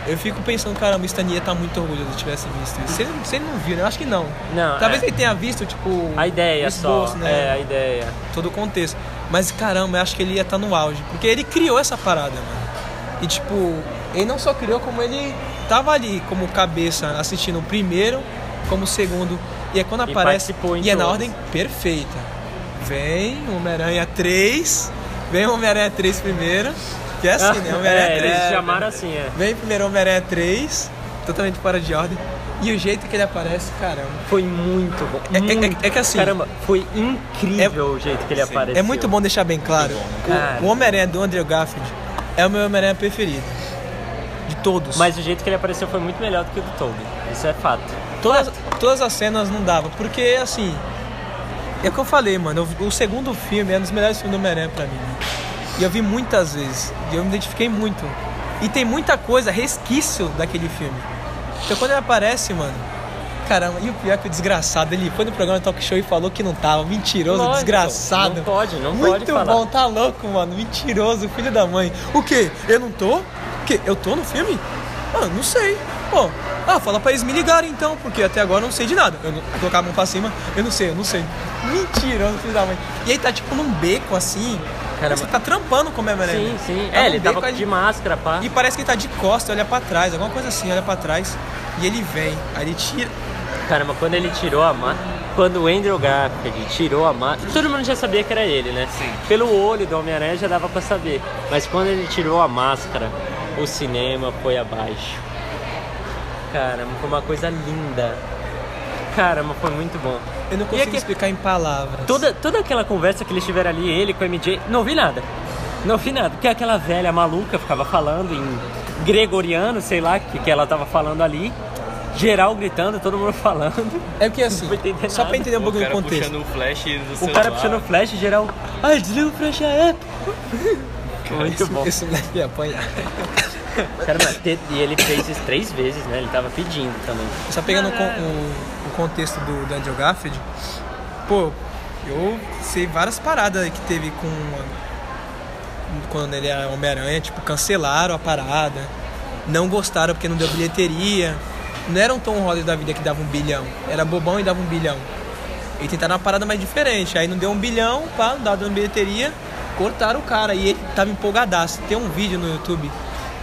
E: Eu fico pensando, caramba, o Stan ia tá muito orgulhoso se tivesse visto isso. Se ele, se ele não viu, né? Eu acho que não.
B: Não,
E: Talvez
B: é.
E: ele tenha visto, tipo.
B: A ideia
E: o
B: só.
E: esboço, né?
B: É, a ideia.
E: todo o contexto. Mas caramba, eu acho que ele ia estar no auge. Porque ele criou essa parada, mano. E tipo, ele não só criou, como ele tava ali como cabeça assistindo o primeiro, como o segundo. E é quando
B: E
E: aparece. E é na ordem perfeita. Vem Homem-Aranha 3. Vem Homem-Aranha 3 primeiro. Que é assim, né? Homem-Aranha
B: é,
E: 3.
B: eles chamaram assim, é.
E: Vem primeiro Homem-Aranha 3. Totalmente fora de ordem. E o jeito que ele aparece, caramba.
B: Foi muito bom.
E: É- é-
B: muito.
E: é que assim-
B: Caramba, foi incrível o jeito que ele apareceu.
E: É muito bom deixar bem claro. O, o Homem-Aranha do Andrew Garfield é o meu Homem-Aranha preferido. De todos.
B: Mas o jeito que ele apareceu foi muito melhor do que o do Tobey. Isso é fato.
E: todas, todas as cenas não dava. Porque, assim. É o que eu falei, mano. o segundo filme é um dos melhores filmes do Homem-Aranha pra mim. né? E eu vi muitas vezes. E eu me identifiquei muito. E tem muita coisa, resquício daquele filme. Então quando ele aparece, mano. Caramba, e o pior é que o desgraçado, ele foi no programa Talk Show e falou que não tava. Mentiroso,
B: Lógico,
E: desgraçado.
B: Não pode, não
E: Muito
B: pode falar.
E: bom, tá louco, mano. Mentiroso, filho da mãe. O quê? Eu não tô? O quê? Eu tô no filme? Ah, não sei. Pô, ah, fala pra eles me ligarem então, porque até agora eu não sei de nada. Eu não, colocar a mão pra cima, eu não sei, eu não sei. Mentiroso, filho da mãe. E aí tá tipo num beco assim.
B: Caramba.
E: Você tá trampando com o Homem-Aranha.
B: Sim, sim.
E: Tá
B: É, ele tava
E: ali.
B: de máscara, pá.
E: E parece que ele tá de costa, olha pra trás, alguma coisa assim, olha pra trás. E ele vem, aí ele tira.
B: Caramba, quando ele tirou a máscara. Quando o Andrew Garfield tirou a máscara. Todo mundo já sabia que era ele, né?
D: Sim.
B: Pelo olho do Homem-Aranha já dava pra saber. Mas quando ele tirou a máscara, o cinema foi abaixo. Caramba, foi uma coisa linda. Caramba, foi muito bom.
E: Eu não consigo
B: aqui-
E: explicar em palavras.
B: Toda, toda aquela conversa que eles tiveram ali, ele com a MJ, não ouvi nada. Não ouvi nada. Porque aquela velha maluca ficava falando em gregoriano, sei lá, que, que ela tava falando ali. Geral gritando, todo mundo falando.
E: É porque assim, só pra entender um
D: O
E: pouco do
D: cara
E: contexto.
D: puxando o flash do
B: O
D: celular.
B: cara puxando o flash, geral. Ai, desliga o flash é. Muito
E: esse,
B: bom.
E: Esse moleque ia apanhar.
B: Cara, mas e ele fez isso três vezes, né? Ele tava pedindo também.
E: Só pegando o, o- o contexto do, do Andrew Garfield, pô, eu sei várias paradas que teve com. Quando ele era Homem-Aranha, tipo, cancelaram a parada, não gostaram porque não deu bilheteria. Não era um Tom Holland da vida que dava um bilhão, era bobão e dava um bilhão. E tentaram uma parada mais diferente, aí não deu um bilhão, pá, não dava bilheteria, cortaram o cara e ele tava empolgadaço. Tem um vídeo no YouTube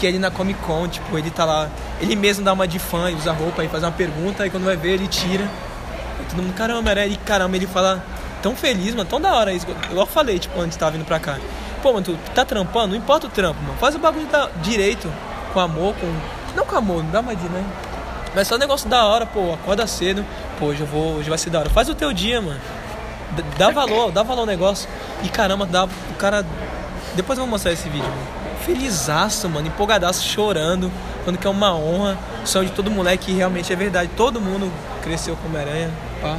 E: que ele na Comic Con, tipo, ele tá lá, ele mesmo dá uma de fã e usa roupa e faz uma pergunta, e quando vai ver ele tira. E todo mundo, caramba, era ele, caramba, ele fala tão feliz, mano, tão da hora isso. Eu falei, tipo, antes tava vindo pra cá. Pô, mano, tu tá trampando, não importa o trampo, mano. Faz o bagulho da, direito, com amor, com. Não com amor, não dá mais de, né? Mas só negócio da hora, pô, acorda cedo, pô, hoje eu vou, hoje vai ser da hora. Faz o teu dia, mano. Dá valor, dá valor ao negócio. E caramba, dá, o cara. Depois eu vou mostrar esse vídeo, mano. Felizaço, mano, empolgadaço, chorando, falando que é uma honra. Sonho de todo moleque, realmente é verdade. Todo mundo cresceu com Homem-Aranha, pá.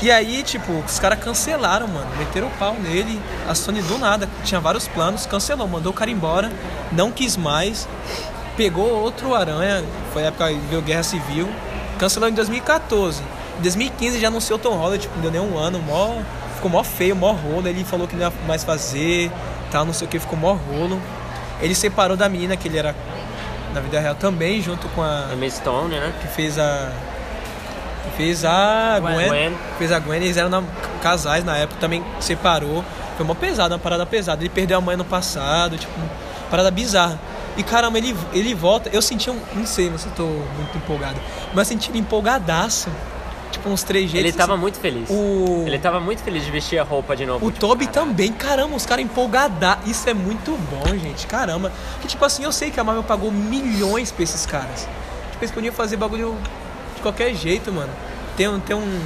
E: E aí, tipo, os caras cancelaram, mano. Meteram o pau nele. A Sony do nada, tinha vários planos, cancelou, mandou o cara embora, não quis mais. Pegou outro Aranha, foi a época que veio Guerra Civil, cancelou em 2014. Em 2015 já anunciou Tom Holland, tipo, não deu nem um ano, mó, ficou mó feio, mó rolo. Ele falou que não ia mais fazer, tal, não sei o que, ficou mó rolo. Ele separou da menina que ele era na vida real também, junto com a
B: A Miss Stone, né?
E: que fez a Fez a Gwen,
B: Gwen.
E: Fez a Gwen, eles eram na- casais na época, também separou. Foi uma pesada, uma parada pesada. Ele perdeu a mãe no passado, tipo, uma parada bizarra. E caramba, ele, ele volta. Eu senti um. Não sei se eu tô muito empolgado. Mas eu senti ele empolgadaço. Tipo, uns três jeitos.
B: Ele tava
E: assim.
B: muito feliz.
E: O-
B: Ele tava muito feliz de vestir a roupa de novo.
E: O
B: tipo,
E: Toby
B: cara,
E: também, caramba, os caras empolgadaços. Isso é muito bom, gente, caramba. Que tipo assim, eu sei que a Marvel pagou milhões pra esses caras. Tipo, eles podiam fazer bagulho de qualquer jeito, mano. Tem um, tem um,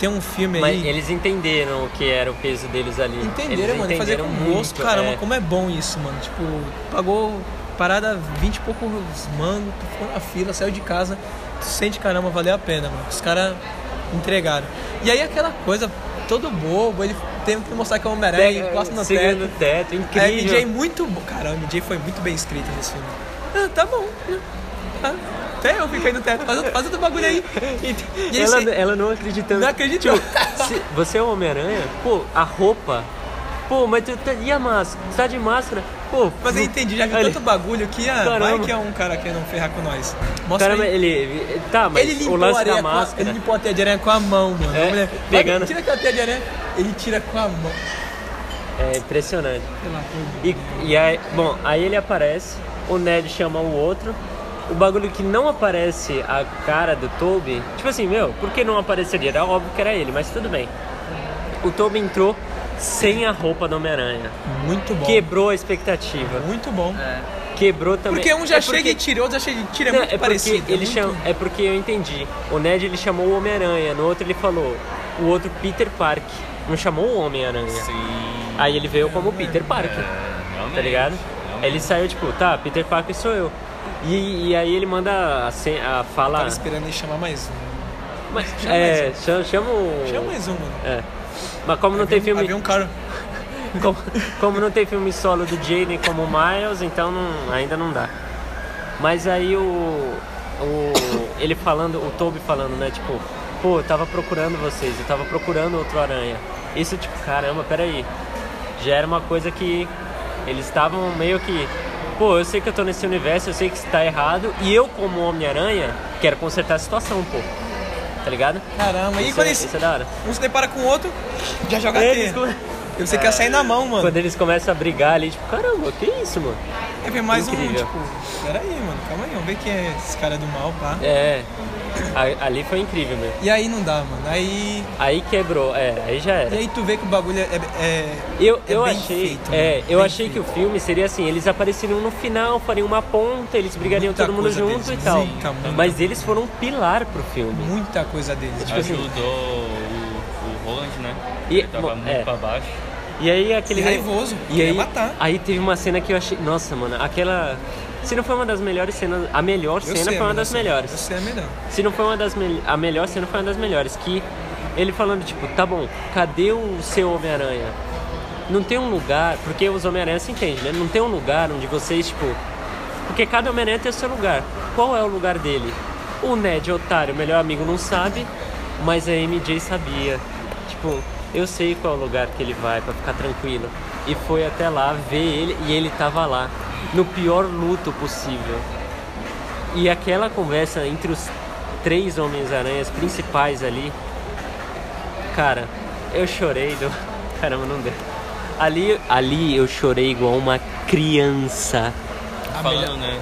E: tem um filme
B: Mas
E: aí.
B: eles entenderam o que era o peso deles ali.
E: Entenderam,
B: eles
E: mano, fazer
B: entenderam
E: com gosto. Caramba,
B: é.
E: como é bom isso, mano. Tipo, pagou parada 20 e poucos mangos, tu ficou na fila, saiu de casa, tu sente, caramba, valeu a pena, mano. Os caras entregaram. E aí aquela coisa, todo bobo, ele tem que mostrar que é o Homem-Aranha, encosta no teto.
B: no teto,
E: É,
B: incrível.
E: MJ muito bom. Cara, o MJ foi muito bem escrito nesse filme. Ah, tá bom. Ah, até eu fiquei no teto. Faz, outro- faz outro bagulho aí. E
B: ela,
E: esse-
B: ela não acreditando.
E: Não acreditou.
B: Tipo, você é o Homem-Aranha, pô, a roupa. Pô, mas tu tá, e a máscara? Você tá de máscara? Pô,
E: Mas eu entendi, já vi
B: Olha,
E: tanto bagulho que ah, vai
B: Caramba.
E: que é um cara que não ferrar com nós. Mostra
B: Caramba,
E: aí.
B: ele. Tá, mas
E: Ele
B: o
E: limpou a
B: lance
E: areia
B: da
E: com a,
B: máscara.
E: ele limpou a teia de aranha com a mão, mano.
B: É,
E: A mulher,
B: pegando.
E: "Vai, Tira aquela teia de aranha. Ele tira com a mão.
B: É impressionante. E, e aí, bom, aí ele aparece, o Ned chama o outro. O bagulho que não aparece a cara do Toby, tipo assim, meu, por que não apareceria? Era óbvio que era ele, mas tudo bem. O Toby entrou sem a roupa do Homem-Aranha.
E: Muito bom.
B: Quebrou a expectativa.
E: Muito bom.
B: Quebrou também.
E: Porque um já
B: É
E: chega e tira, outro já chega e tira. É
B: Não,
E: muito
B: é porque
E: parecido. é
B: ele
E: muito-
B: chama, é porque eu entendi. O Ned ele chamou o Homem-Aranha, no outro ele falou o outro Peter Park. Não chamou o Homem-Aranha.
D: Sim.
B: Aí ele veio como Peter Park.
D: É,
B: Tá ligado?
D: realmente.
B: Ele saiu tipo, tá, Peter Parker sou eu. E, e aí ele manda a, sen- a fala.
E: Tava esperando ele chamar mais um.
B: Mas,
E: chama
B: é,
E: mais
B: chama, chama o.
E: Chama mais um, mano.
B: É. Mas como não tem
E: um-
B: filme.
E: Havia um cara.
B: Como, como não tem filme solo do Jaden como o Miles, então não- ainda não dá. Mas aí o, o. Ele falando, o Toby falando, né? Tipo, pô, eu tava procurando vocês, eu tava procurando outro aranha. Isso, tipo, caramba, peraí. Já era uma coisa que eles estavam meio que. Pô, eu sei que eu tô nesse universo, eu sei que isso tá errado, e eu, como Homem-Aranha, quero consertar a situação, pô. Tá ligado?
E: Caramba. E
B: Isso
E: quando
B: é,
E: eles,
B: isso é da hora.
E: um se depara com o outro, já joga
B: come-
E: E você quer sair na mão, mano.
B: Quando eles começam a brigar ali, tipo, caramba, que isso, mano?
E: Quer ver mais um,
B: Incrível.
E: tipo, peraí, mano, calma aí, vamos ver quem é esse cara do mal, pá.
B: É, a- ali foi incrível mesmo.
E: E aí não dá, mano. Aí.
B: Aí quebrou, é, aí já
E: E
B: era.
E: aí tu vê que o bagulho é. é-
B: Eu,
E: é
B: eu
E: bem
B: achei,
E: feito,
B: é,
E: mano,
B: eu
E: bem
B: achei que o
E: feito.
B: filme seria assim, eles apareceriam no final, fariam uma ponta, eles brigariam
E: Muita
B: todo mundo junto
E: deles,
B: e tal. Mas eles foram um pilar pro filme.
E: muita coisa deles. Tipo assim,
D: Ajudou o, o Roland, né?
B: E-
D: Ele tava
B: bom,
D: muito
B: é.
D: pra baixo.
B: E aí aquele
E: E raivoso,
B: E aí,
E: matar.
B: aí teve uma cena que eu achei, nossa, mano, aquela se não foi uma das melhores cenas, a melhor
E: eu
B: cena
E: sei,
B: foi uma das
E: sei,
B: melhores.
E: Eu sei a melhor.
B: Se não foi uma das mel- a melhor cena foi uma das melhores, que ele falando tipo, tá bom, cadê o seu Homem-Aranha? Não tem um lugar, porque os Homem-Aranha se entende, né? Não tem um lugar onde vocês, tipo, porque cada Homem-Aranha tem o seu lugar. Qual é o lugar dele? O Ned, otário, melhor amigo, não sabe, mas a MJ sabia. Tipo, eu sei qual é o lugar que ele vai pra ficar tranquilo. E foi até lá ver ele e ele tava lá, no pior luto possível. E aquela conversa entre os três Homens-Aranhas principais ali, cara, eu chorei do. Caramba, não deu. Ali, ali eu chorei igual uma criança.
D: Falando, né?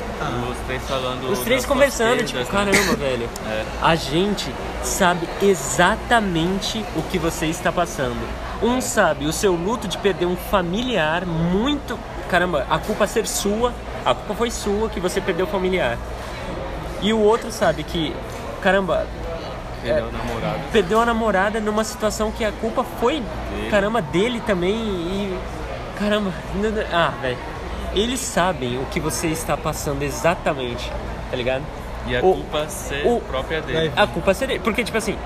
D: Os três falando.
B: Os três conversando, tipo,
D: né?
B: caramba, velho.
D: É.
B: A gente sabe exatamente o que você está passando. Um sabe o seu luto de perder um familiar muito. Caramba, a culpa ser sua, a culpa foi sua que você perdeu o familiar. E o outro sabe que, caramba,
D: Perdeu o namorado.
B: perdeu a namorada numa situação que a culpa foi, caramba, dele também e. Caramba, ah, velho. Eles sabem o que você está passando exatamente, tá ligado?
D: E a
B: O-
D: culpa ser
B: o-
D: própria dele.
B: A culpa seria. Porque, tipo assim,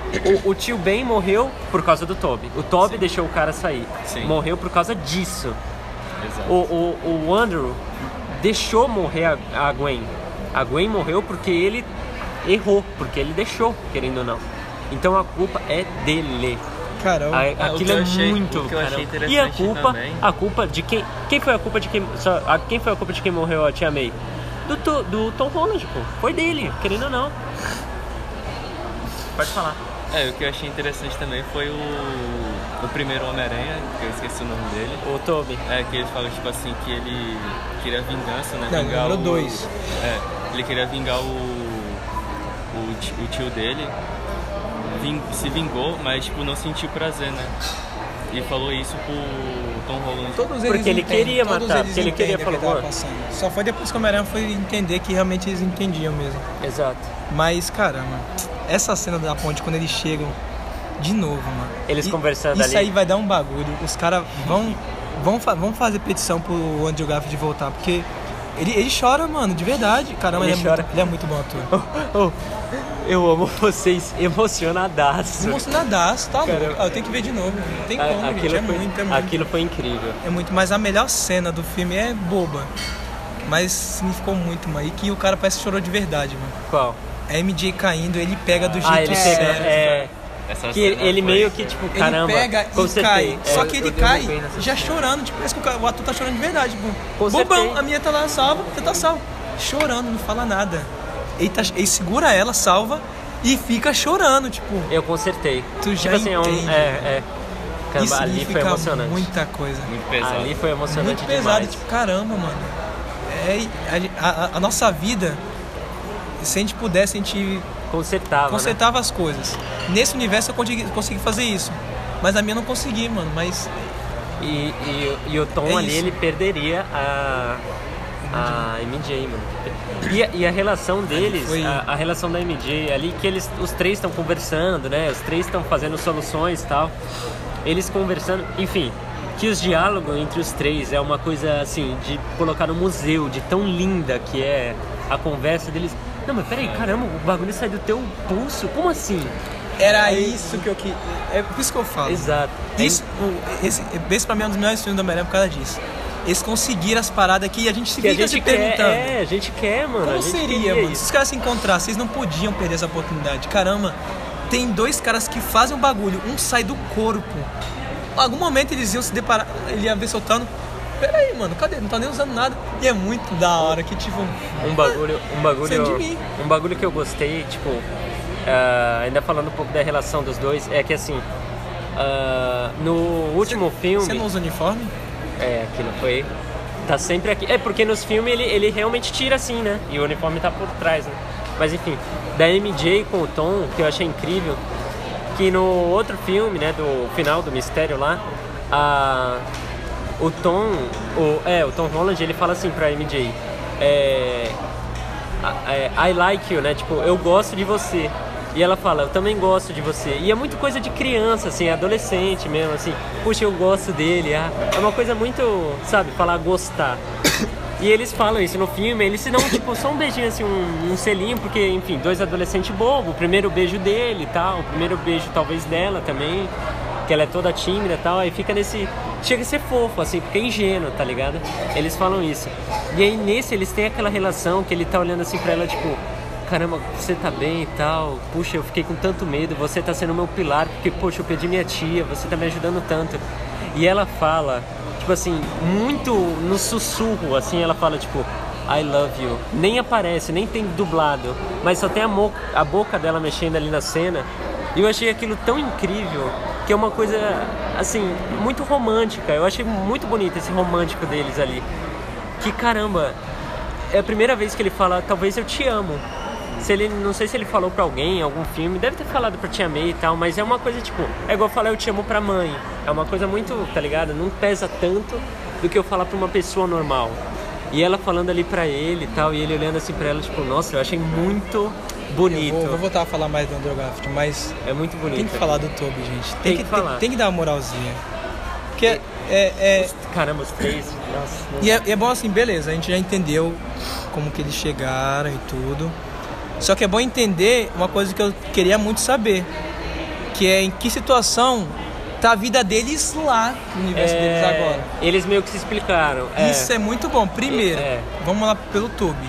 B: o, o tio Ben morreu por causa do Toby. O Toby deixou o cara sair.
D: Sim.
B: Morreu por causa disso.
D: Exato.
B: O, o, o Andrew deixou morrer a, a Gwen. A Gwen morreu porque ele errou, porque ele deixou, querendo ou não. Então a culpa é dele.
E: Cara, eu-
B: A-
D: Ah, o que
B: aquilo
D: eu
B: é
D: achei-
B: muito. caramba. e a
D: interessante
B: culpa,
D: também-
B: a culpa de quem? Quem foi a culpa de quem? Só, a, quem foi a culpa de quem morreu a Tia May? Do, To- do Tom Holland, pô. Foi dele, querendo ou não. Pode falar.
D: É, o que eu achei interessante também foi o, o primeiro Homem-Aranha, que eu esqueci o nome dele.
B: O Toby.
D: É, que ele fala, tipo assim, que ele queria vingança, né?
E: Não,
D: vingar o,
E: dois.
D: É, ele queria vingar o, o, o tio dele. Ving- se vingou, mas, tipo, não sentiu prazer, né? E falou isso pro Tom Holland.
E: Todos
B: Porque
E: eles
B: ele
E: entendem,
B: queria
E: todos
B: matar,
E: eles
B: porque ele queria
E: que
B: falar,
E: passando. Só foi depois que o Homem-Aranha foi entender que realmente eles entendiam mesmo.
B: Exato.
E: Mas, caramba, essa cena da ponte, quando eles chegam de novo, mano.
B: Eles
E: E-
B: conversando
E: Isso
B: ali.
E: aí vai dar um bagulho. Os caras vão, vão, fa- vão fazer petição pro Andrew Garfield voltar, porque ele, ele chora, mano, de verdade. Caramba,
B: Ele
E: ele, é,
B: chora.
E: muito, ele é muito bom ator.
B: Oh, eu amo vocês emocionadaço.
E: Emocionadaço, tá louco.
B: Caramba.
E: Ah, eu tenho que ver de novo. Não tem
B: A-
E: como, gente.
B: aquilo,
E: É
B: foi,
E: muito, é muito.
B: aquilo foi incrível.
E: É muito, mas a melhor cena do filme é boba. Mas significou muito, mano. E que o cara parece que chorou de verdade, mano.
B: Qual?
E: A MJ caindo, ele pega do jeito
B: Ah, ele pega.
E: certo.
B: É,
D: Essa
B: que ele,
D: cena
B: ele meio que, tipo,
E: Ele
B: caramba.
E: pega e
B: consertei.
E: cai.
B: É,
E: Só que ele cai já chorando. Tipo, parece que o ator tá chorando de verdade. Tipo,
B: Consertei.
E: bobão, a minha tá lá salva, você tá salvo. Chorando, não fala nada. Ele, tá, ele segura ela, salva e fica chorando, tipo.
B: Eu consertei.
E: Tu já
B: tipo assim, é um.
E: entende.
B: É, é. Caramba,
E: isso
B: ali foi emocionante.
E: muita coisa.
D: Muito pesado.
B: Ali foi emocionante
E: Muito pesado,
B: demais.
E: tipo, caramba, mano. É, a, a- a nossa vida, se a gente pudesse, a gente
B: Consertava. né?
E: consertava as coisas. Nesse universo eu consegui, consegui fazer isso. Mas na minha eu não consegui, mano. Mas
B: E, e, e o Tom
E: É
B: ali,
E: isso.
B: ele perderia a, a MJ, mano. E, a- e a relação deles,
E: foi-
B: a, a relação da MJ ali, que eles, os três estão conversando, né? Os três estão fazendo soluções e tal. Eles conversando, enfim, que os diálogos entre os três é uma coisa assim, de colocar no museu, de tão linda que é a conversa deles. Não, mas peraí, caramba, o bagulho sai do teu pulso? Como assim?
E: era isso que eu queria. É por isso que eu falo.
B: Exato.
E: Isso, esse, esse pra mim é um dos melhores filmes do Homem-Aranha por causa disso. Eles conseguiram as paradas aqui e a gente se
B: que a
E: fica
B: gente
E: se
B: quer,
E: perguntando.
B: é, a gente quer, mano. a
E: Como
B: gente
E: seria, mano? Se
B: isso.
E: os caras se encontrassem, vocês não podiam perder essa oportunidade. Caramba, tem dois caras que fazem um bagulho, um sai do corpo. Em algum momento eles iam se deparar, ele ia ver soltando. Pera aí, mano, cadê? Não tá nem usando nada. E é muito da hora que, tipo.
B: Um bagulho, um bagulho,
E: Saiu de mim.
B: um bagulho que eu gostei, tipo, ah, ainda falando um pouco da relação dos dois, é que assim, ah, no último filme,
E: Você não usa uniforme?
B: É, aquilo foi, tá sempre aqui, é porque nos filmes ele, ele realmente tira assim, né, e o uniforme tá por trás, né, mas enfim, da MJ com o Tom, que eu achei incrível, que no outro filme, né, do final do Mistério lá, a, o Tom, o, é, o Tom Holland, ele fala assim pra MJ, é, é, I like you, né? Tipo, eu gosto de você. E ela fala, eu também gosto de você. E é muito coisa de criança, assim, adolescente mesmo, assim. Puxa, eu gosto dele. Ah. É uma coisa muito, sabe, falar gostar. E eles falam isso no filme, eles se dão, tipo, só um beijinho, assim, um, um selinho, porque, enfim, dois adolescentes bobos, o primeiro beijo dele e tal, o primeiro beijo talvez dela também, que ela é toda tímida e tal, aí fica nesse. Chega a ser fofo, assim, porque é ingênuo, tá ligado? Eles falam isso. E aí nesse eles têm aquela relação que ele tá olhando assim pra ela, tipo, caramba, você tá bem e tal, puxa, eu fiquei com tanto medo, você tá sendo meu pilar, porque, poxa, eu perdi minha tia, você tá me ajudando tanto. E ela fala, tipo assim, muito no sussurro, assim, ela fala, tipo, I love you. Nem aparece, nem tem dublado, mas só tem a, a boca dela mexendo ali na cena. E eu achei aquilo tão incrível, que é uma coisa, assim, muito romântica. Eu achei muito bonito esse romântico deles ali. Que caramba, é a primeira vez que ele fala, talvez eu te amo. Se ele, não sei se ele falou pra alguém em algum filme, deve ter falado pra Tia May e tal, mas é uma coisa tipo, é igual falar eu te amo pra mãe. É uma coisa muito, tá ligado? Não pesa tanto do que eu falar pra uma pessoa normal. E ela falando ali pra ele e tal, e ele olhando assim pra ela, tipo, nossa, eu achei muito bonito.
E: Eu vou, vou voltar a falar mais do Andrew Garfield, mas
B: É muito bonito.
E: tem que falar do Toby, gente.
B: Tem que falar.
E: Tem, tem que dar uma moralzinha. Porque é, é, é-
B: Caramba, os três. Nossa,
E: E é, e é bom assim, beleza, a gente já entendeu como que eles chegaram e tudo. Só que é bom entender uma coisa que eu queria muito saber. Que é em que situação tá a vida deles lá no universo deles
B: É,
E: agora.
B: Eles meio que se explicaram. É,
E: Isso é muito bom. Primeiro,
B: É.
E: vamos lá pelo Toby.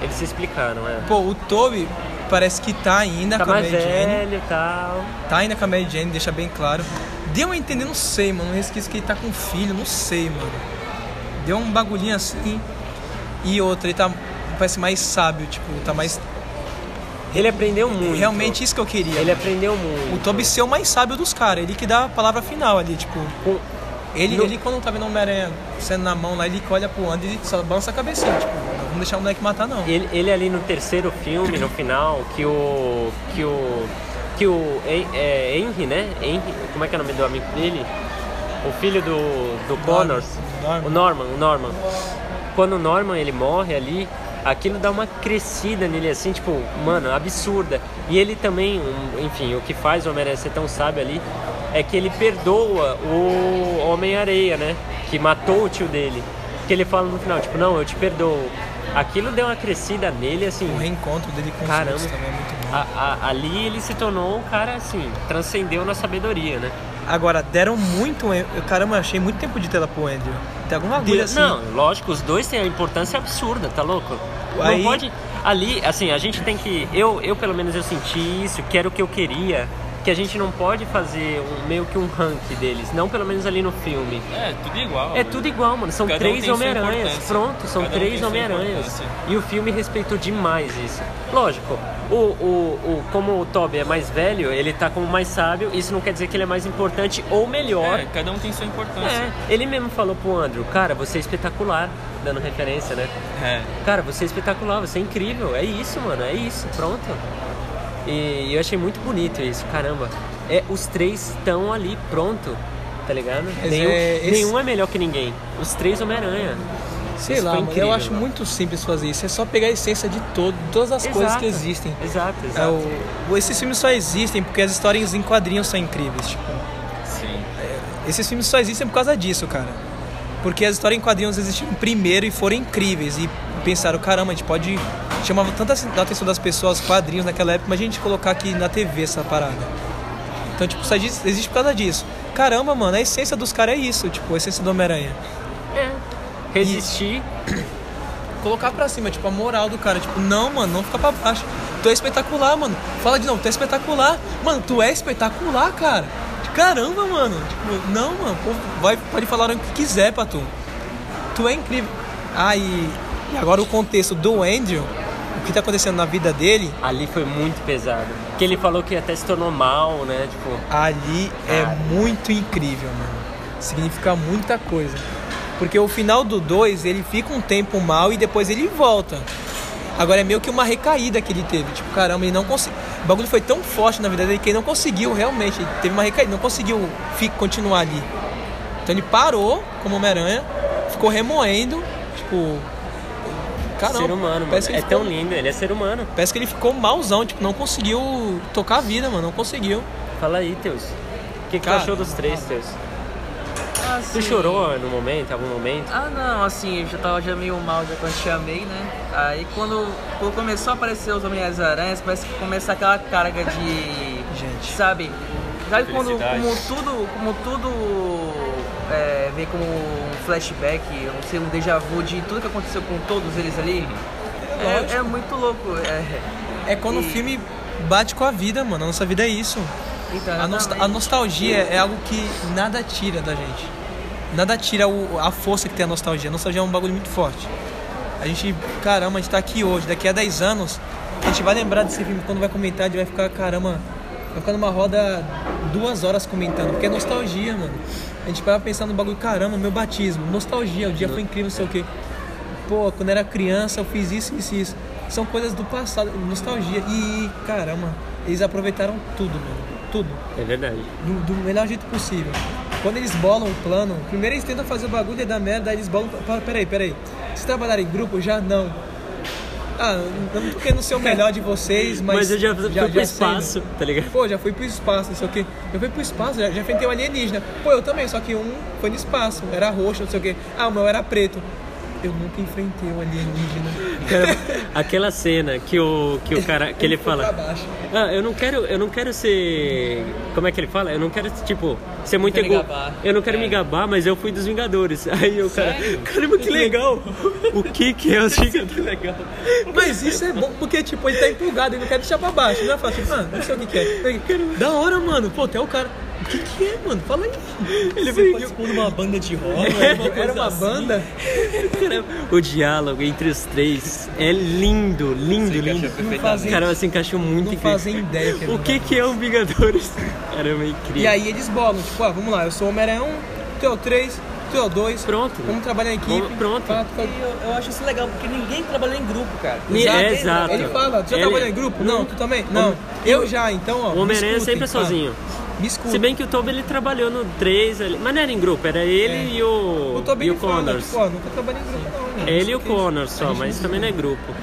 B: Eles se explicaram, é.
E: Pô, o Toby parece que tá ainda
B: Tá
E: com a Mary Jane.
B: velho e tal.
E: Tá ainda com a Mary Jane, deixa bem claro. Deu a entender, não sei, mano. Um resquício que ele tá com filho, não sei, mano. Deu um bagulhinho assim. E outra, ele tá. Parece mais sábio, tipo, tá mais.
B: Ele aprendeu muito.
E: Realmente isso que eu queria.
B: Ele aprendeu muito.
E: O Toby ser o mais sábio dos caras, ele que dá a palavra final ali, tipo.
B: Com-
E: Ele,
B: No-
E: ele quando tá vendo o Homem-Aranha sendo na mão lá, ele olha pro Andy e só balança a cabecinha, tipo, não vamos deixar o moleque matar não.
B: Ele, ele ali no terceiro filme, no final, que o. que o. que o é, Henry, né? Henry, como é que é o nome do amigo dele? O filho do, do Connors.
E: Norman.
B: O Norman, o Norman. Quando o Norman ele morre ali, aquilo dá uma crescida nele assim, tipo, mano, absurda. E ele também, um, enfim, o que faz o Homem-Aranha ser tão sábio ali é que ele perdoa o Homem-Areia, né? Que matou o tio dele. Que ele fala no final, tipo, não, eu te perdoo. Aquilo deu uma crescida nele, assim.
E: O reencontro dele com
B: Caramba.
E: também é muito bom.
B: a- a- ali ele se tornou um cara assim, transcendeu na sabedoria, né?
E: Agora, deram muito. eu- Caramba, achei muito tempo de tela pro Andrew. Tem alguma agulha assim.
B: Não, lógico, os dois têm a importância absurda, tá louco?
E: Aí-
B: Não pode. Ali, assim, a gente tem que. Eu, eu pelo menos eu senti isso, que era o que eu queria. Que a gente não pode fazer um, meio que um rank deles, não pelo menos ali no filme.
D: É, tudo igual.
B: É tudo igual, mano. São
D: Cada um
B: três
D: sua
B: Homem-Aranhas. Pronto, são
D: Cada um
B: três
D: sua
B: Homem-Aranhas. E o filme respeitou demais isso. Lógico, o, o, o, como o Toby é mais velho, ele tá como mais sábio, isso não quer dizer que ele é mais importante ou melhor.
D: É, cada um tem sua importância.
B: É, ele mesmo falou pro Andrew, cara, você é espetacular, dando referência, né?
D: É.
B: Cara, você é espetacular, você é incrível, é isso, mano, é isso, pronto. E eu achei muito bonito isso, caramba. É, os três estão ali, pronto, tá ligado? Nenhum
E: é, esse-
B: nenhum é melhor que ninguém. Os três Homem-Aranha.
E: Sei
B: Isso
E: lá,
B: incrível,
E: eu acho
B: mano.
E: muito simples fazer isso. É só pegar a essência de todo, todas as coisas
B: Exato,
E: que existem.
B: Exato,
E: É,
B: exato.
E: o, esses filmes só existem porque as histórias em quadrinhos são incríveis. Tipo,
D: Sim.
E: esses filmes só existem por causa disso, cara. Porque as histórias em quadrinhos existiram primeiro e foram incríveis. E pensaram, caramba, a gente pode. Chamava tanta atenção das pessoas, quadrinhos naquela época, mas a gente colocar aqui na TV essa parada. Então, tipo, só existe, por causa disso. Caramba, mano, a essência dos caras é isso, tipo, a essência do Homem-Aranha.
B: Resistir,
E: Colocar pra cima, tipo, a moral do cara. Tipo, não, mano, não fica pra baixo. Tu é espetacular, mano. Fala de novo, tu é espetacular. Mano, tu é espetacular, cara. Caramba, mano. Tipo, não, mano, vai, pode falar o que quiser pra tu. Tu é incrível. Ah, e, agora o contexto do Andrew, o que tá acontecendo na vida dele,
B: ali foi muito pesado. Que ele falou que até se tornou mal, né? Tipo,
E: ali é
B: Cara.
E: muito incrível, mano. Significa muita coisa. Porque o final do 2, ele fica um tempo mal e depois ele volta. Agora é meio que uma recaída que ele teve. Tipo, caramba, ele não conseguiu. O bagulho foi tão forte na vida dele que ele não conseguiu realmente. Ele teve uma recaída, não conseguiu continuar ali. Então ele parou como Homem-Aranha, ficou remoendo. Tipo.
B: Ser humano, mano. É
E: ficou-
B: tão lindo, ele é ser humano.
E: Parece que ele ficou malzão, tipo, não conseguiu tocar a vida, mano. Não conseguiu.
B: Fala aí, Teus. O que, que
E: Cara,
B: tu achou dos três, Teus? Tu
C: Assim,
B: chorou no momento, em algum momento?
C: Ah não, assim, eu já tava já meio mal já quando te chamei, né? Aí quando, quando começou a aparecer os Homens-Aranhas, parece que começa aquela carga de.
E: Gente.
C: Sabe? Sabe quando como tudo. Como tudo é, vem como um flashback, não sei, um déjà vu de tudo que aconteceu com todos eles ali? É, é muito louco. É,
E: É quando o
C: E-
E: filme bate com a vida, mano. A nossa vida é isso.
C: então,
E: A, nosta- a nostalgia é algo que nada tira da gente. Nada tira o- a força que tem a nostalgia. A nostalgia é um bagulho muito forte. A gente, caramba, a gente tá aqui hoje. Daqui a 10 anos, a gente vai lembrar desse filme. Quando vai comentar, a gente vai ficar, caramba, vai ficar numa roda duas horas comentando. Porque é nostalgia, mano. A gente vai pensar no bagulho, caramba, meu batismo. Nostalgia, o dia foi incrível, não sei o quê. Pô, quando era criança eu fiz isso, isso, isso. São coisas do passado, nostalgia. E, caramba, eles aproveitaram tudo, mano. Tudo.
B: É verdade.
E: Do, do melhor jeito possível. Quando eles bolam o plano, primeiro eles tentam fazer o bagulho e dar merda, aí eles bolam. Para, peraí, peraí. Vocês trabalharam em grupo? Já não. Ah, eu não tô querendo ser o melhor de vocês, mas.
B: Mas, eu já, fui pro
E: sendo.
B: espaço, tá ligado?
E: Pô, já fui pro espaço, não sei o quê. Eu fui pro espaço, já, já enfrentei um alienígena. Pô, eu também, só que um foi no espaço, era roxo, não sei o quê. Ah, o meu era preto. Eu nunca enfrentei um alienígena.
B: Aquela cena que o, que o cara. que ele
E: ficou
B: fala. Ah, eu não quero, eu não quero ser. Como é que ele fala? Eu não quero, tipo, ser muito ego. Eu não quero me gabar, mas eu fui dos Vingadores. Aí o cara. Caramba, que legal! o que que é os Vingadores? legal.
E: Mas isso é bom porque, tipo, ele tá empolgado, ele não quer deixar pra baixo. Ele vai falar, tipo, ah, não sei o que, que é. Da hora, mano. Pô, até o cara. O que que é, mano? Fala aí. Ele veio participou de uma banda de rock. Era uma banda.
B: Cara, o diálogo entre os três é lindo, lindo, lindo.
E: fazem-
B: Cara, se encaixou muito
E: Não
B: incrível.
E: fazem ideia que é
B: O que que é o Vingadores? Caramba, é incrível.
E: E aí eles bolam, tipo, ah, vamos lá, eu sou o Homem-Aranha 1, tu é o 3, tu é o 2.
B: Pronto.
E: Vamos trabalhar em equipe.
B: Vamos- pronto.
C: E
E: fala-
C: eu, eu acho isso legal, porque ninguém trabalha em grupo, cara.
B: Ni- é, exato.
E: Ele fala, tu já
B: Ele-
E: trabalhou em grupo? Não, tu também? Não. Eu já, então, ó.
B: O
E: me
B: Homem-Aranha sempre é sozinho. Se bem que o Toby ele trabalhou no 3 ali, mas não era em grupo, era ele
E: É.
B: e o,
E: O Tobey
B: e o
E: ele fala,
B: Connors.
E: tipo, ó, nunca trabalhei em grupo, não. mano.
B: Ele e o Connors
E: a
B: só, mas
E: não-
B: também não é grupo.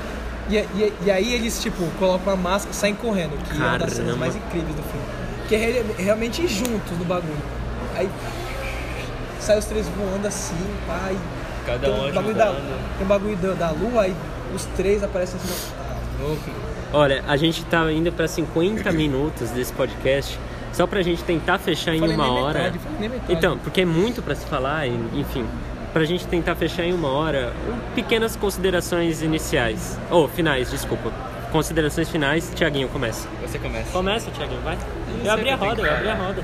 E: E, e, e aí eles, tipo, colocam a máscara e saem correndo, que é uma das cenas
B: Caramba.
E: mais incríveis do filme. Que é re- realmente juntos no bagulho. Aí sai os três voando assim, pai.
D: Cada
E: tem
D: um
E: um bagulho da,
D: ajudando.
E: tem um bagulho da, da lua, aí os três aparecem assim. Tá louco.
B: Olha, a gente tá indo pra 50 minutos desse podcast, só pra gente tentar fechar em
E: Falei
B: uma
E: nem
B: hora.
E: metade, falei nem metade.
B: Então, porque é muito pra se falar, e, enfim. Pra gente tentar fechar em uma hora, pequenas considerações iniciais. Ou finais, desculpa. Considerações finais, Tiaguinho, começa.
D: Você começa.
B: Começa, Tiaguinho, vai. Eu abri a roda, eu abri a roda.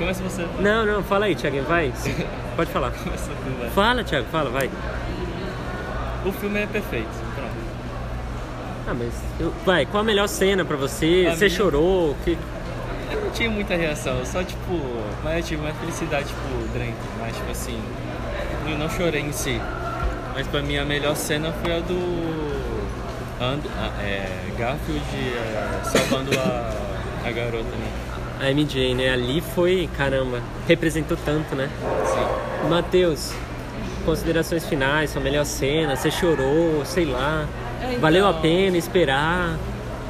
D: Começa você.
B: Não, não, fala aí, Tiaguinho, vai. Pode falar.
D: Começa tu, vai.
B: Fala, Thiago, fala, vai.
D: O filme é perfeito. Pronto.
B: Ah, mas. eu- vai, qual a melhor cena pra você?
D: A
B: você
D: minha-
B: chorou? Que...
D: Eu não tinha muita reação, eu só tipo. Mas eu tive uma felicidade, tipo, dentro. Mas tipo assim. Eu não chorei em si. Mas pra mim a melhor cena foi a do. And, a- é, Garfield é, salvando a, a garota, né?
B: A MJ, né? Ali foi, caramba, representou tanto, né?
D: Sim.
B: Matheus, considerações finais, sua melhor cena, você chorou, sei lá.
C: É, então-
B: Valeu a pena esperar?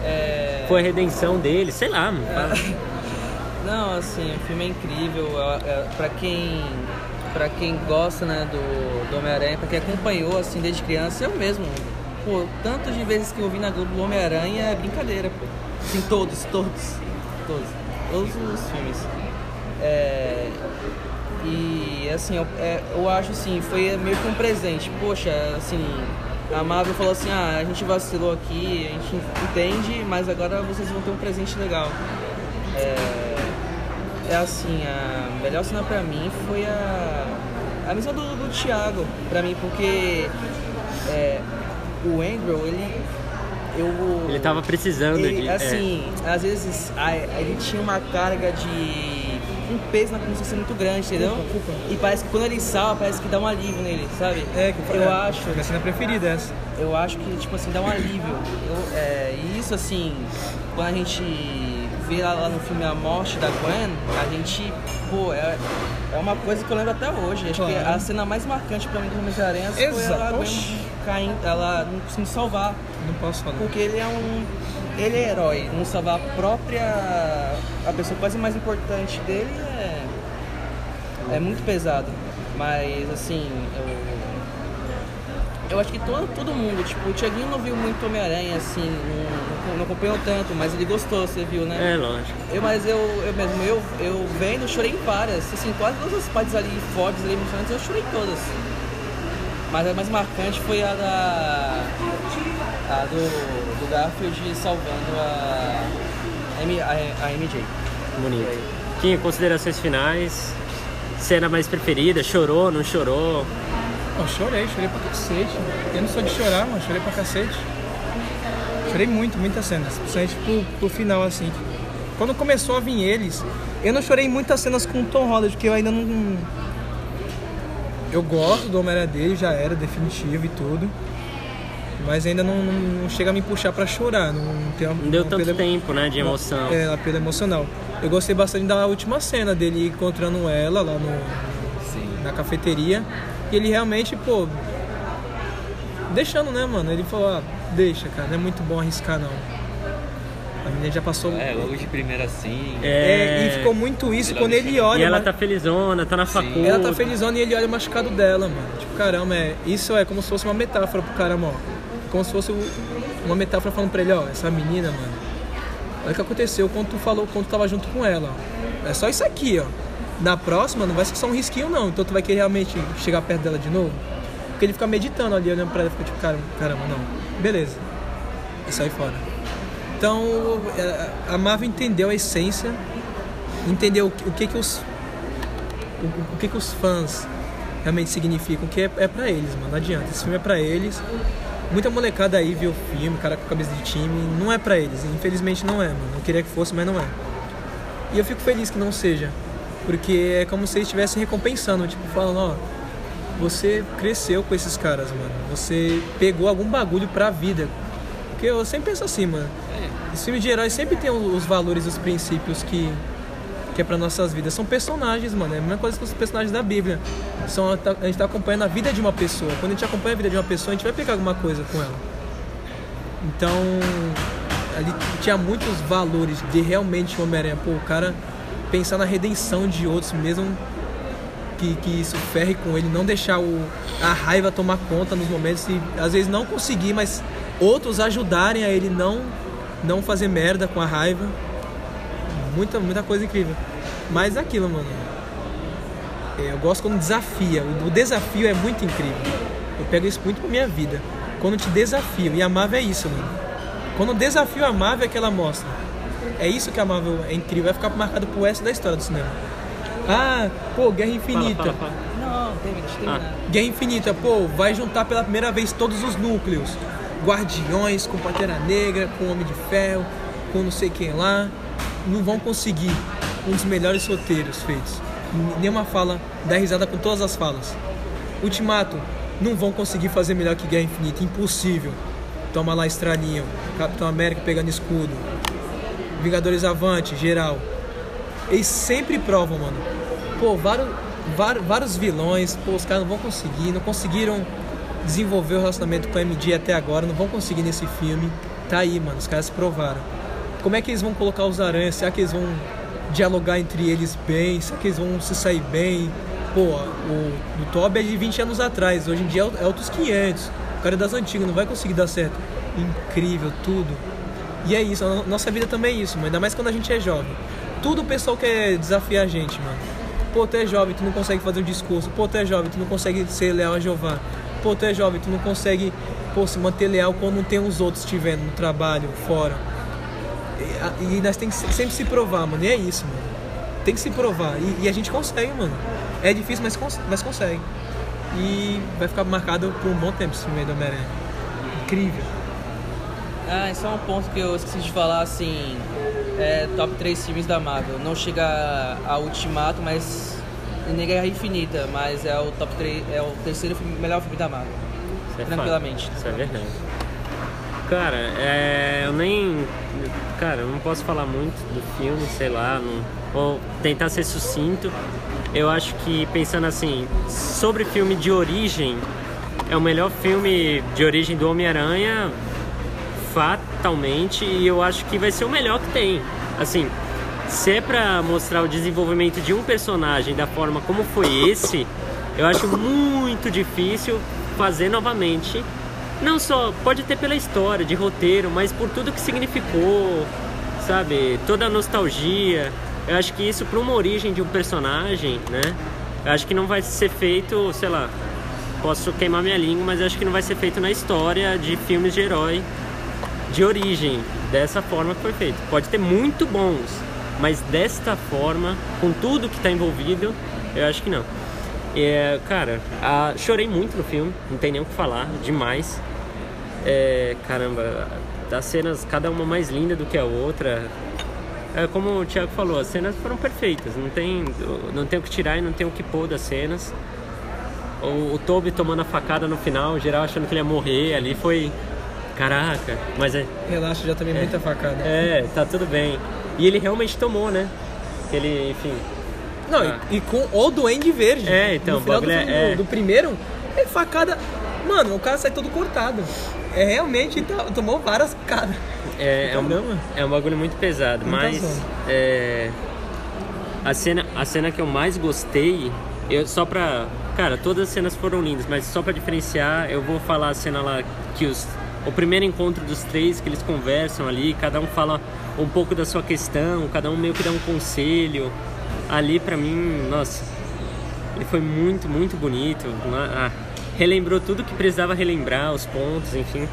C: É...
B: Foi a redenção dele, sei lá. mano, fala.
C: Não, assim, o filme é incrível. É, é, pra quem para quem gosta, né, do, do Homem-Aranha, pra quem acompanhou assim desde criança, eu mesmo. Pô, tanto de vezes que eu vi na Globo o Homem-Aranha é brincadeira, pô. Assim, todos, todos, todos, todos os filmes. É, e assim, eu, é, eu acho assim, foi meio que um presente. Poxa, assim, a Marvel falou assim, ah, a gente vacilou aqui, a gente entende, mas agora vocês vão ter um presente legal. É, é assim, a melhor cena pra mim foi a, a missão do, do Thiago, pra mim, porque é, o Andrew, ele. Eu,
B: Ele tava precisando
C: ele,
B: de. é.
C: Assim, às vezes a- ele tinha uma carga de. um peso na consciência muito grande, entendeu?
E: Culpa, culpa.
C: E parece que quando ele salva, parece que dá um alívio nele, sabe?
E: É, que
C: eu
E: é,
C: acho.
E: Minha cena preferida é essa.
C: Eu acho que, tipo assim, dá um alívio. Eu, é, e isso, assim, quando a gente vê lá, lá no filme A Morte da Gwen, a gente, pô, é, é uma coisa que eu lembro até hoje. Acho que
E: Claro.
C: a cena mais marcante pra mim do Homem-Aranha foi
E: Exato.
C: ela Gwen
E: Oxi.
C: caindo, ela não conseguindo salvar.
E: Não posso falar.
C: Porque ele é um. Ele é herói. Não salvar a própria. A pessoa quase mais importante dele é. É muito pesado. Mas assim, eu. Eu acho que todo, todo mundo, tipo, o Thiaguinho não viu muito Homem-Aranha, assim, não, não acompanhou tanto, mas ele gostou, você viu, né?
B: É, lógico.
C: Eu, mas eu, eu mesmo, eu, eu vendo, chorei em várias. Assim, quase todas as partes ali fortes, ali, emocionantes, eu chorei em todas. Mas a mais marcante foi a da. A do, do Garfield salvando a. A, a MJ.
B: Bonito. Quinha, considerações finais. Cena mais preferida? Chorou, não chorou?
E: Não, chorei, chorei pra cacete. Eu não sou de chorar, mas chorei pra cacete. Chorei muito, muitas cenas. Principalmente pro, pro final, assim. Quando começou a vir eles, eu não chorei muitas cenas com o Tom Holland, porque eu ainda não. Eu gosto do Homem-Aranha dele, já era definitivo e tudo. Mas ainda não, não, não chega a me puxar pra chorar. Não, não, tem uma,
B: Não deu
E: uma
B: tanto tempo, né, de emoção.
E: É, apelo emocional. Eu gostei bastante da última cena dele encontrando ela lá no,
D: Sim.
E: na cafeteria. E ele realmente, pô. Deixando, né, mano? Ele falou, ah, deixa, cara, não é muito bom arriscar não. A menina já passou.
D: É, logo de primeira assim.
E: É,
B: É,
E: e ficou muito isso quando ele olha.
B: E ela
E: mas-
B: tá felizona, tá na faculdade.
E: ela tá felizona e ele olha o machucado dela, mano. Tipo, caramba, é, isso é como se fosse uma metáfora pro caramba, ó. Como se fosse uma metáfora falando pra ele, ó, essa menina, mano. Olha o que aconteceu quando tu falou, quando tu tava junto com ela, ó. É só isso aqui, ó. Na próxima não vai ser só um risquinho, não. Então tu vai querer realmente chegar perto dela de novo. Porque ele fica meditando ali, olhando pra ela e fica tipo, caramba, caramba, não. Beleza. E sai fora. Então, é, a Marvel entendeu a essência, entendeu o que, que os o, que que os fãs realmente significam, que é, é pra eles, mano. Não adianta. Esse filme é pra eles. Muita molecada aí viu o filme, cara com cabeça de time, não é pra eles. Infelizmente não é, mano. Eu queria que fosse, mas não é. E eu fico feliz que não seja. Porque é como se eles estivessem recompensando, tipo, falando, ó, você cresceu com esses caras, mano. Você pegou algum bagulho pra vida. Porque eu sempre penso assim, mano. Esse filme de heróis sempre tem os valores, os princípios que, que é pra nossas vidas. São personagens, mano. É a mesma coisa que os personagens da Bíblia. São, a gente tá acompanhando a vida de uma pessoa. Quando a gente acompanha a vida de uma pessoa, a gente vai pegar alguma coisa com ela. Então, ali tinha muitos valores de realmente Homem-Aranha. Pô, o cara pensar na redenção de outros, mesmo que, que isso ferre com ele, não deixar o, a raiva tomar conta nos momentos e às vezes não conseguir, mas outros ajudarem a ele não não fazer merda com a raiva. Muita, muita coisa incrível. Mas é aquilo, mano. É, Eu gosto quando desafia. O, desafio é muito incrível. Eu pego isso muito pra minha vida. Quando te desafio. E a Marvel é isso, mano. Quando desafio a Marvel é que ela mostra. É isso que a Marvel é incrível. Vai ficar marcado pro resto da história do cinema. Ah, pô, Guerra Infinita.
B: Fala, fala, fala.
C: Não, tem, terminar.
E: Guerra Infinita, pô, vai juntar pela primeira vez todos os núcleos. Guardiões, com Pantera Negra, com Homem de Ferro, com não sei quem lá. Não vão conseguir um dos melhores roteiros feitos. Nenhuma fala dá risada com todas as falas. Ultimato, não vão conseguir fazer melhor que Guerra Infinita. Impossível. Toma lá Estraninho, Capitão América pegando escudo. Vingadores Avante, geral. Eles sempre provam, mano. Pô, vários, vários, vários vilões, pô, os caras não vão conseguir, não conseguiram desenvolver o relacionamento com a MJ até agora, não vão conseguir nesse filme. Tá aí, mano, os caras se provaram. Como é que eles vão colocar os aranhas? Será que eles vão dialogar entre eles bem? Será que eles vão se sair bem? Pô, o, o Toby é de 20 anos atrás, hoje em dia é outros 500. O cara é das antigas, não vai conseguir dar certo. Incrível, tudo. E é isso, a no- nossa vida também é isso, mano. Ainda mais quando a gente é jovem. Tudo o pessoal quer desafiar a gente, mano. Pô, tu é jovem, tu não consegue fazer um discurso. Pô, tu é jovem, tu não consegue ser leal a Jeová. Pô, tu é jovem, tu não consegue pô, se manter leal quando não tem os outros te vendo no trabalho, fora. E, e nós tem que se- sempre se provar, mano. E é isso, mano. Tem que se provar. E, e a gente consegue, mano. É difícil, mas, cons mas consegue. E vai ficar marcado por um bom tempo esse filme do Homem-Aranha. Incrível.
C: Ah, só um ponto que eu esqueci de falar, assim, é top 3 filmes da Marvel. Não chega a Ultimato, mas nem Guerra Infinita, mas é o top 3, é o terceiro filme, melhor filme da Marvel.
B: Isso é
C: Tranquilamente.
B: fato. Isso é verdade. Cara, é, eu nem. Cara, eu não posso falar muito do filme, sei lá, não, vou tentar ser sucinto. Eu acho que pensando assim, sobre filme de origem, é o melhor filme de origem do Homem-Aranha, fatalmente, e eu acho que vai ser o melhor que tem. Assim, se é pra mostrar o desenvolvimento de um personagem da forma como foi esse, eu acho muito difícil fazer novamente. Não só, pode ter pela história, de roteiro, mas por tudo que significou, sabe? Toda a nostalgia. Eu acho que isso, para uma origem de um personagem, né? Eu acho que não vai ser feito, sei lá, posso queimar minha língua, mas eu acho que não vai ser feito na história de filmes de herói de origem, dessa forma que foi feito. Pode ter muito bons, mas desta forma, com tudo que está envolvido, eu acho que não. É, cara, a- chorei muito no filme, não tem nem o que falar, demais. É, caramba, as cenas, cada uma mais linda do que a outra. É como o Thiago falou, as cenas foram perfeitas, não tem, não tem o que tirar e não tem o que pôr das cenas. O, o Toby tomando a facada no final, geral achando que ele ia morrer ali, foi. Caraca, mas é,
E: Relaxa, já tomei muita facada.
B: é, tá tudo bem. E ele realmente tomou, né? Ele, enfim.
E: Não,
B: Ah.
E: e, e com o Duende Verde.
B: É, então,
E: No final do, filme
B: é-
E: do, primeiro, é facada. Mano, o cara sai todo cortado. É realmente tá- tomou várias facadas.
B: É, é, um,
E: Caramba.
B: é um bagulho muito pesado,
E: Muita
B: mas é, a, cena, a cena que eu mais gostei, eu, só pra. Cara, todas as cenas foram lindas, mas só pra diferenciar, eu vou falar a cena lá que os. O primeiro encontro dos três, que eles conversam ali, cada um fala um pouco da sua questão, cada um meio que dá um conselho. Ali pra mim, nossa, ele foi muito, muito bonito. Ah, relembrou tudo que precisava relembrar, os pontos, enfim.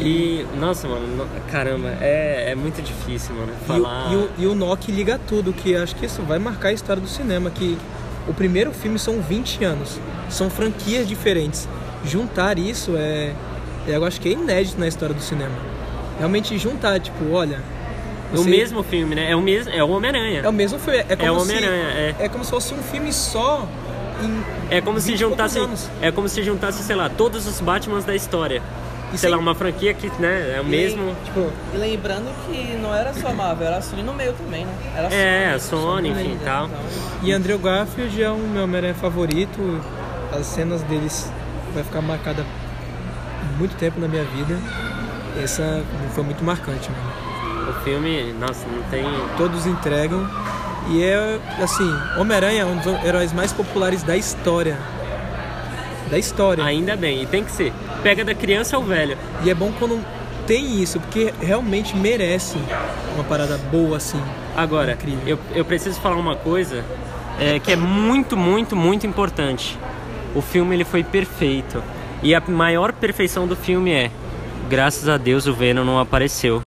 B: E, nossa, mano, no- caramba, é, é muito difícil, mano,
E: E o-
B: falar.
E: E, o, e o Nock liga tudo, que acho que isso vai marcar a história do cinema, que o primeiro filme são 20 anos. São franquias diferentes. Juntar isso é eu acho que é inédito na história do cinema. Realmente juntar, tipo, olha,
B: O
E: você-
B: mesmo filme, né? É o mesmo, é o Homem-Aranha.
E: é o mesmo filme, é como
B: É o
E: se
B: Homem-Aranha, é.
E: é como se fosse um filme só em
B: É como se
E: 20 e poucos
B: juntasse,
E: anos.
B: é como se juntasse, sei lá, todos os Batmans da história.
E: E
B: sei
E: sem-
B: lá, uma franquia que, né, é o
C: E-
B: mesmo.
E: tipo,
C: E lembrando que não era só a Marvel, era a Sony no meio também, né? Era a
B: É, a
C: Sony,
B: Sony,
C: no
B: enfim,
C: né?
B: tal.
C: Então,
E: E Andrew Garfield é o meu Homem-Aranha favorito. As cenas deles vai ficar marcada muito tempo na minha vida. Essa foi muito marcante, mano.
B: O filme, nossa, não tem.
E: Todos entregam. E é assim, Homem-Aranha é um dos heróis mais populares da história. Da história.
B: Ainda bem, e tem que ser. Pega da criança ao velho.
E: E é bom quando tem isso, porque realmente merece uma parada boa assim.
B: Agora,
E: Incrível.
B: eu, eu preciso falar uma coisa é, que é muito, muito, muito importante. O filme ele foi perfeito. E a maior perfeição do filme é: graças a Deus o Venom não apareceu.